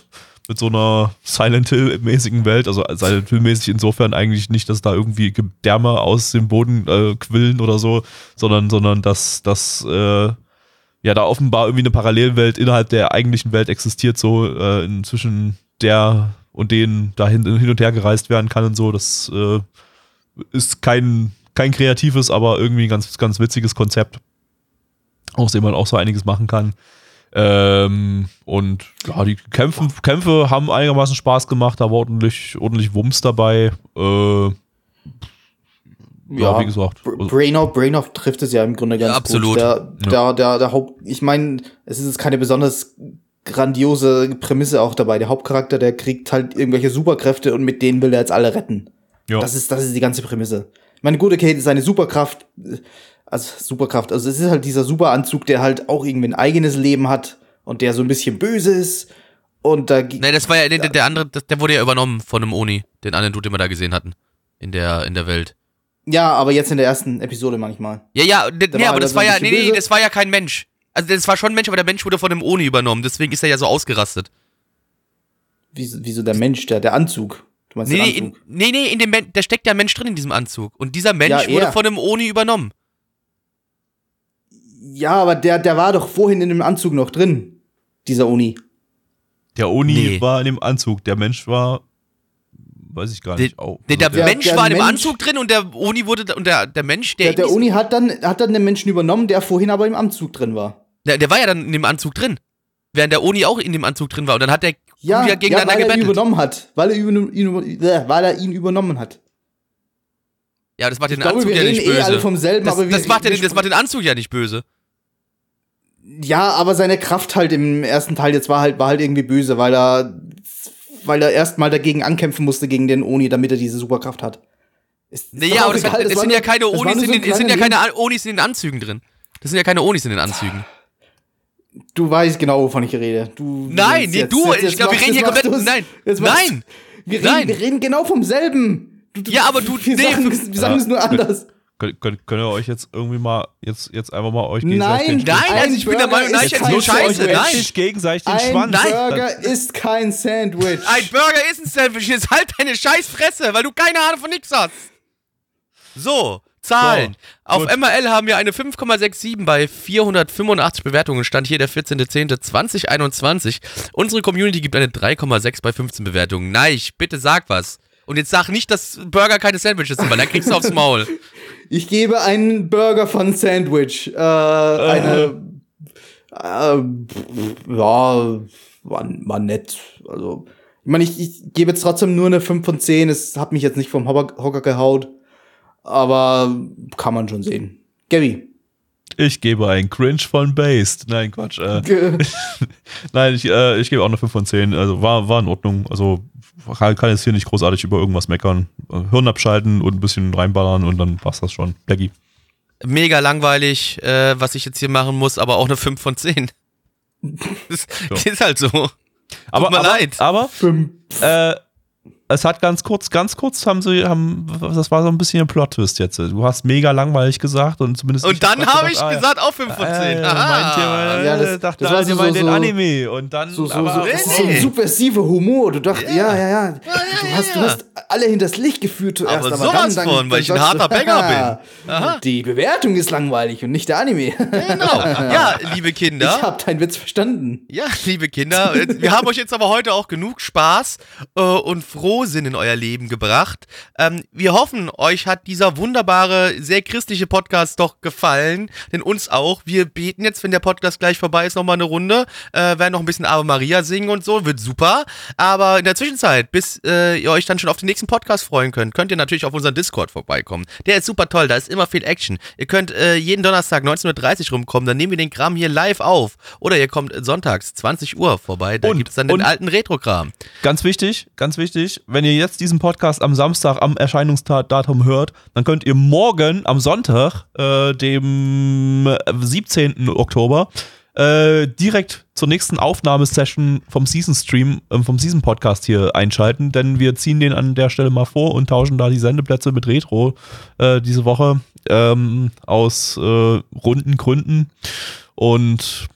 mit so einer Silent Hill-mäßigen Welt. Also Silent Hill-mäßig insofern eigentlich nicht, dass da irgendwie Gedärme aus dem Boden äh, quillen oder so, sondern, sondern dass, dass äh, ja da offenbar irgendwie eine Parallelwelt innerhalb der eigentlichen Welt existiert, so äh, inzwischen der und denen dahin hin und her gereist werden kann und so. Das äh, ist kein, kein kreatives, aber irgendwie ein ganz, ganz witziges Konzept, aus dem man auch so einiges machen kann. Ähm, und ja, die Kämpfe, Kämpfe haben einigermaßen Spaß gemacht, da war ordentlich, ordentlich Wumms dabei. Äh, ja, wie gesagt. Also, Brainoff, Brainoff trifft es ja im Grunde ganz Ja, absolut. gut. Der, der, der, der Haupt, ich meine, es ist jetzt keine besonders grandiose Prämisse auch dabei. Der Hauptcharakter, der kriegt halt irgendwelche Superkräfte und mit denen will er jetzt alle retten. ja. Das ist, das ist die ganze Prämisse. Ich meine, gut, okay, seine Superkraft, also Superkraft, also es ist halt dieser Superanzug, der halt auch irgendwie ein eigenes Leben hat und der so ein bisschen böse ist. Und da gi- Ne, das war ja, der, der andere, der wurde ja übernommen von einem Oni, den anderen Dude, den wir da gesehen hatten. in der, in der Welt. Ja, aber jetzt in der ersten Episode manchmal. Ja, ja, nee, war aber er das war ja, nee, nee, das war ja kein Mensch. Also das war schon ein Mensch, aber der Mensch wurde von dem Oni übernommen, deswegen ist er ja so ausgerastet. Wieso, wieso der Mensch, der, der Anzug? Du meinst Nee, nee, den in, Anzug? nee, nee, in dem Men da steckt der Mensch drin in diesem Anzug. Und dieser Mensch Ja, wurde von dem Oni übernommen. Ja, aber der, der war doch vorhin in dem Anzug noch drin. Dieser Uni. Der Oni Nee. war in dem Anzug, der Mensch war, weiß ich gar Der, nicht. Oh, der, der, also der- Mensch der war in dem Mensch- Anzug drin und der Oni wurde und der, der Mensch, der, Der, der Uni hat dann, hat dann den Menschen übernommen, der vorhin aber im Anzug drin war. der, der war ja dann in dem Anzug drin. Während der Oni auch in dem Anzug drin war. Und dann hat der Ja, ja ja gegeneinander weil er ihn gebettelt. übernommen hat. Weil er, ihn, ihn, äh, weil er ihn übernommen hat. Ja, das macht den Ich glaube, Anzug wir ja nicht reden eh alle böse. vom selben, das, aber wir, das, macht ja wir den, das macht den Anzug ja nicht böse. Ja, aber seine Kraft halt im ersten Teil jetzt war halt, war halt irgendwie böse, weil er, weil er erstmal dagegen ankämpfen musste gegen den Oni, damit er diese Superkraft hat. Ist- Naja, auch aber egal, es sind ja keine Onis in so den, es sind ja keine Onis in den Anzügen drin. Das sind ja keine Onis in den Anzügen. Du weißt genau, wovon ich rede. Du, Nein, nee, jetzt- du, jetzt- ich jetzt glaub, wir machst- reden hier komplett- nein, nein, Wir reden, nein. wir reden genau vom selben. Du, du, Ja, aber du- wir nee, sagen, wir sagen Ja. es nur anders. Könnt, könnt, könnt ihr euch jetzt irgendwie mal, jetzt, jetzt einfach mal euch Nein, gegenseitig Nein, ein also ich bin der Meinung, nein, ich hätte kein nur Scheiße, nein. richtig gegenseitig den Ein Schwanz. Nein. Burger ist kein Sandwich. Ein Burger ist ein Sandwich. Jetzt halt deine Scheißfresse, weil du keine Ahnung von nix hast. So, Zahlen. So, Auf gut. MRL haben wir eine 5,67 bei 485 Bewertungen. Stand hier der 14.10.2021. Unsere Community gibt eine 3,6 bei 15 Bewertungen. Nein, bitte sag was. Und jetzt sag nicht, dass Burger keine Sandwiches sind, weil dann kriegst du aufs Maul. Ich gebe einen Burger von Sandwich. Äh, eine. Äh, ja, war, war nett. Also, ich meine, ich, ich gebe jetzt trotzdem nur eine 5 von 10. Es hat mich jetzt nicht vom Hocker, gehaut. Aber kann man schon sehen. Gabby. Ich gebe einen Cringe von Based. Nein, Quatsch. Äh, nein, ich, äh, ich gebe auch eine 5 von 10. Also war, war in Ordnung. Also kann, kann jetzt hier nicht großartig über irgendwas meckern. Äh, Hirn abschalten und ein bisschen reinballern und dann passt das schon. Blackie. Mega langweilig, äh, was ich jetzt hier machen muss, aber auch eine 5 von 10. Das Ja. ist halt so. Aber, mir aber, leid. aber Fünf. äh, es hat ganz kurz, ganz kurz haben sie, haben, das war so ein bisschen ein Plot-Twist jetzt. Du hast mega langweilig gesagt und zumindest. Und dann habe ich ah, gesagt, auch 5 von 10. Äh, ihr, äh, Ja, das- dachte das war alle, so- so- den Anime und dann So, so, aber, so, das ist so nee. ein subversiver Humor. Du dachtest, ja, ja, ja. Du, ja, hast, du hast alle hinters Licht geführt zuerst. Aber Aber, sowas dann, dann, von, weil ich ein harter du, Banger bin. Aha. Die Bewertung ist langweilig und nicht der Anime. Genau. Ja, liebe Ich Kinder. hab deinen Witz verstanden. Ja, liebe Kinder, wir haben euch jetzt aber heute auch genug Spaß äh, und Frohsinn in euer Leben gebracht. Ähm, wir hoffen, euch hat dieser wunderbare, sehr christliche Podcast doch gefallen, denn uns auch. Wir beten jetzt, wenn der Podcast gleich vorbei ist, nochmal eine Runde, äh, werden noch ein bisschen Ave Maria singen und so, wird super. Aber in der Zwischenzeit, bis äh, ihr euch dann schon auf den nächsten Podcast freuen könnt, könnt ihr natürlich auf unseren Discord vorbeikommen. Der ist super toll, da ist immer viel Action. Ihr könnt äh, jeden Donnerstag 19.30 Uhr rumkommen, dann nehmen wir den Kram hier live auf. Oder ihr kommt sonntags 20 Uhr vorbei, da gibt es dann den alten Retro-Kram. Ganz wichtig, ganz wichtig, wenn ihr jetzt diesen Podcast am Samstag am Erscheinungsdatum hört, dann könnt ihr morgen am Sonntag, äh, dem äh, 17. Oktober, äh, direkt zur nächsten Aufnahmesession vom Season Stream, äh, vom Season Podcast hier einschalten, denn wir ziehen den an der Stelle mal vor und tauschen da die Sendeplätze mit Retro äh, diese Woche ähm, aus äh, runden Gründen. Und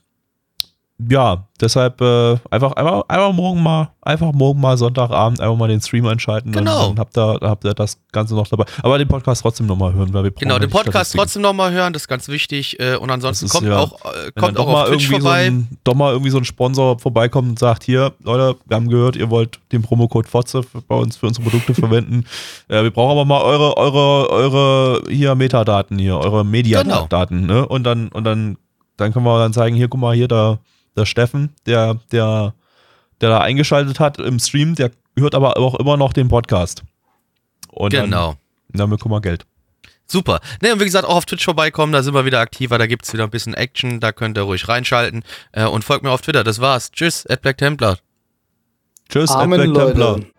ja, deshalb äh, einfach, einfach, einfach morgen mal, einfach morgen mal Sonntagabend einfach mal den Stream einschalten. Genau. Dann, habt ihr, habt ihr das Ganze noch dabei. Aber den Podcast trotzdem nochmal hören, weil wir brauchen Genau, den Podcast trotzdem nochmal hören, das ist ganz wichtig. Äh, und ansonsten ist kommt ja- auch, äh, kommt auch auf Twitch irgendwie vorbei. So ein, doch mal irgendwie so ein Sponsor vorbeikommt und sagt, hier, Leute, wir haben gehört, ihr wollt den Promocode Fotze bei uns für unsere Produkte verwenden. Äh, wir brauchen aber mal eure, eure, eure hier Metadaten hier, eure Genau. Mediadaten, ne? Und dann, und dann, dann können wir dann zeigen, hier, guck mal, hier, der, der Steffen, der, der, der da eingeschaltet hat im Stream, der hört aber auch immer noch den Podcast. Und Genau. Dann, dann bekommen wir Geld. Super. Ne, und wie gesagt, auch auf Twitch vorbeikommen, da sind wir wieder aktiver, da gibt's wieder ein bisschen Action, da könnt ihr ruhig reinschalten. Äh, und folgt mir auf Twitter. Das war's. Tschüss, at Black Templar. Tschüss, Amen, Black Templar. Leute.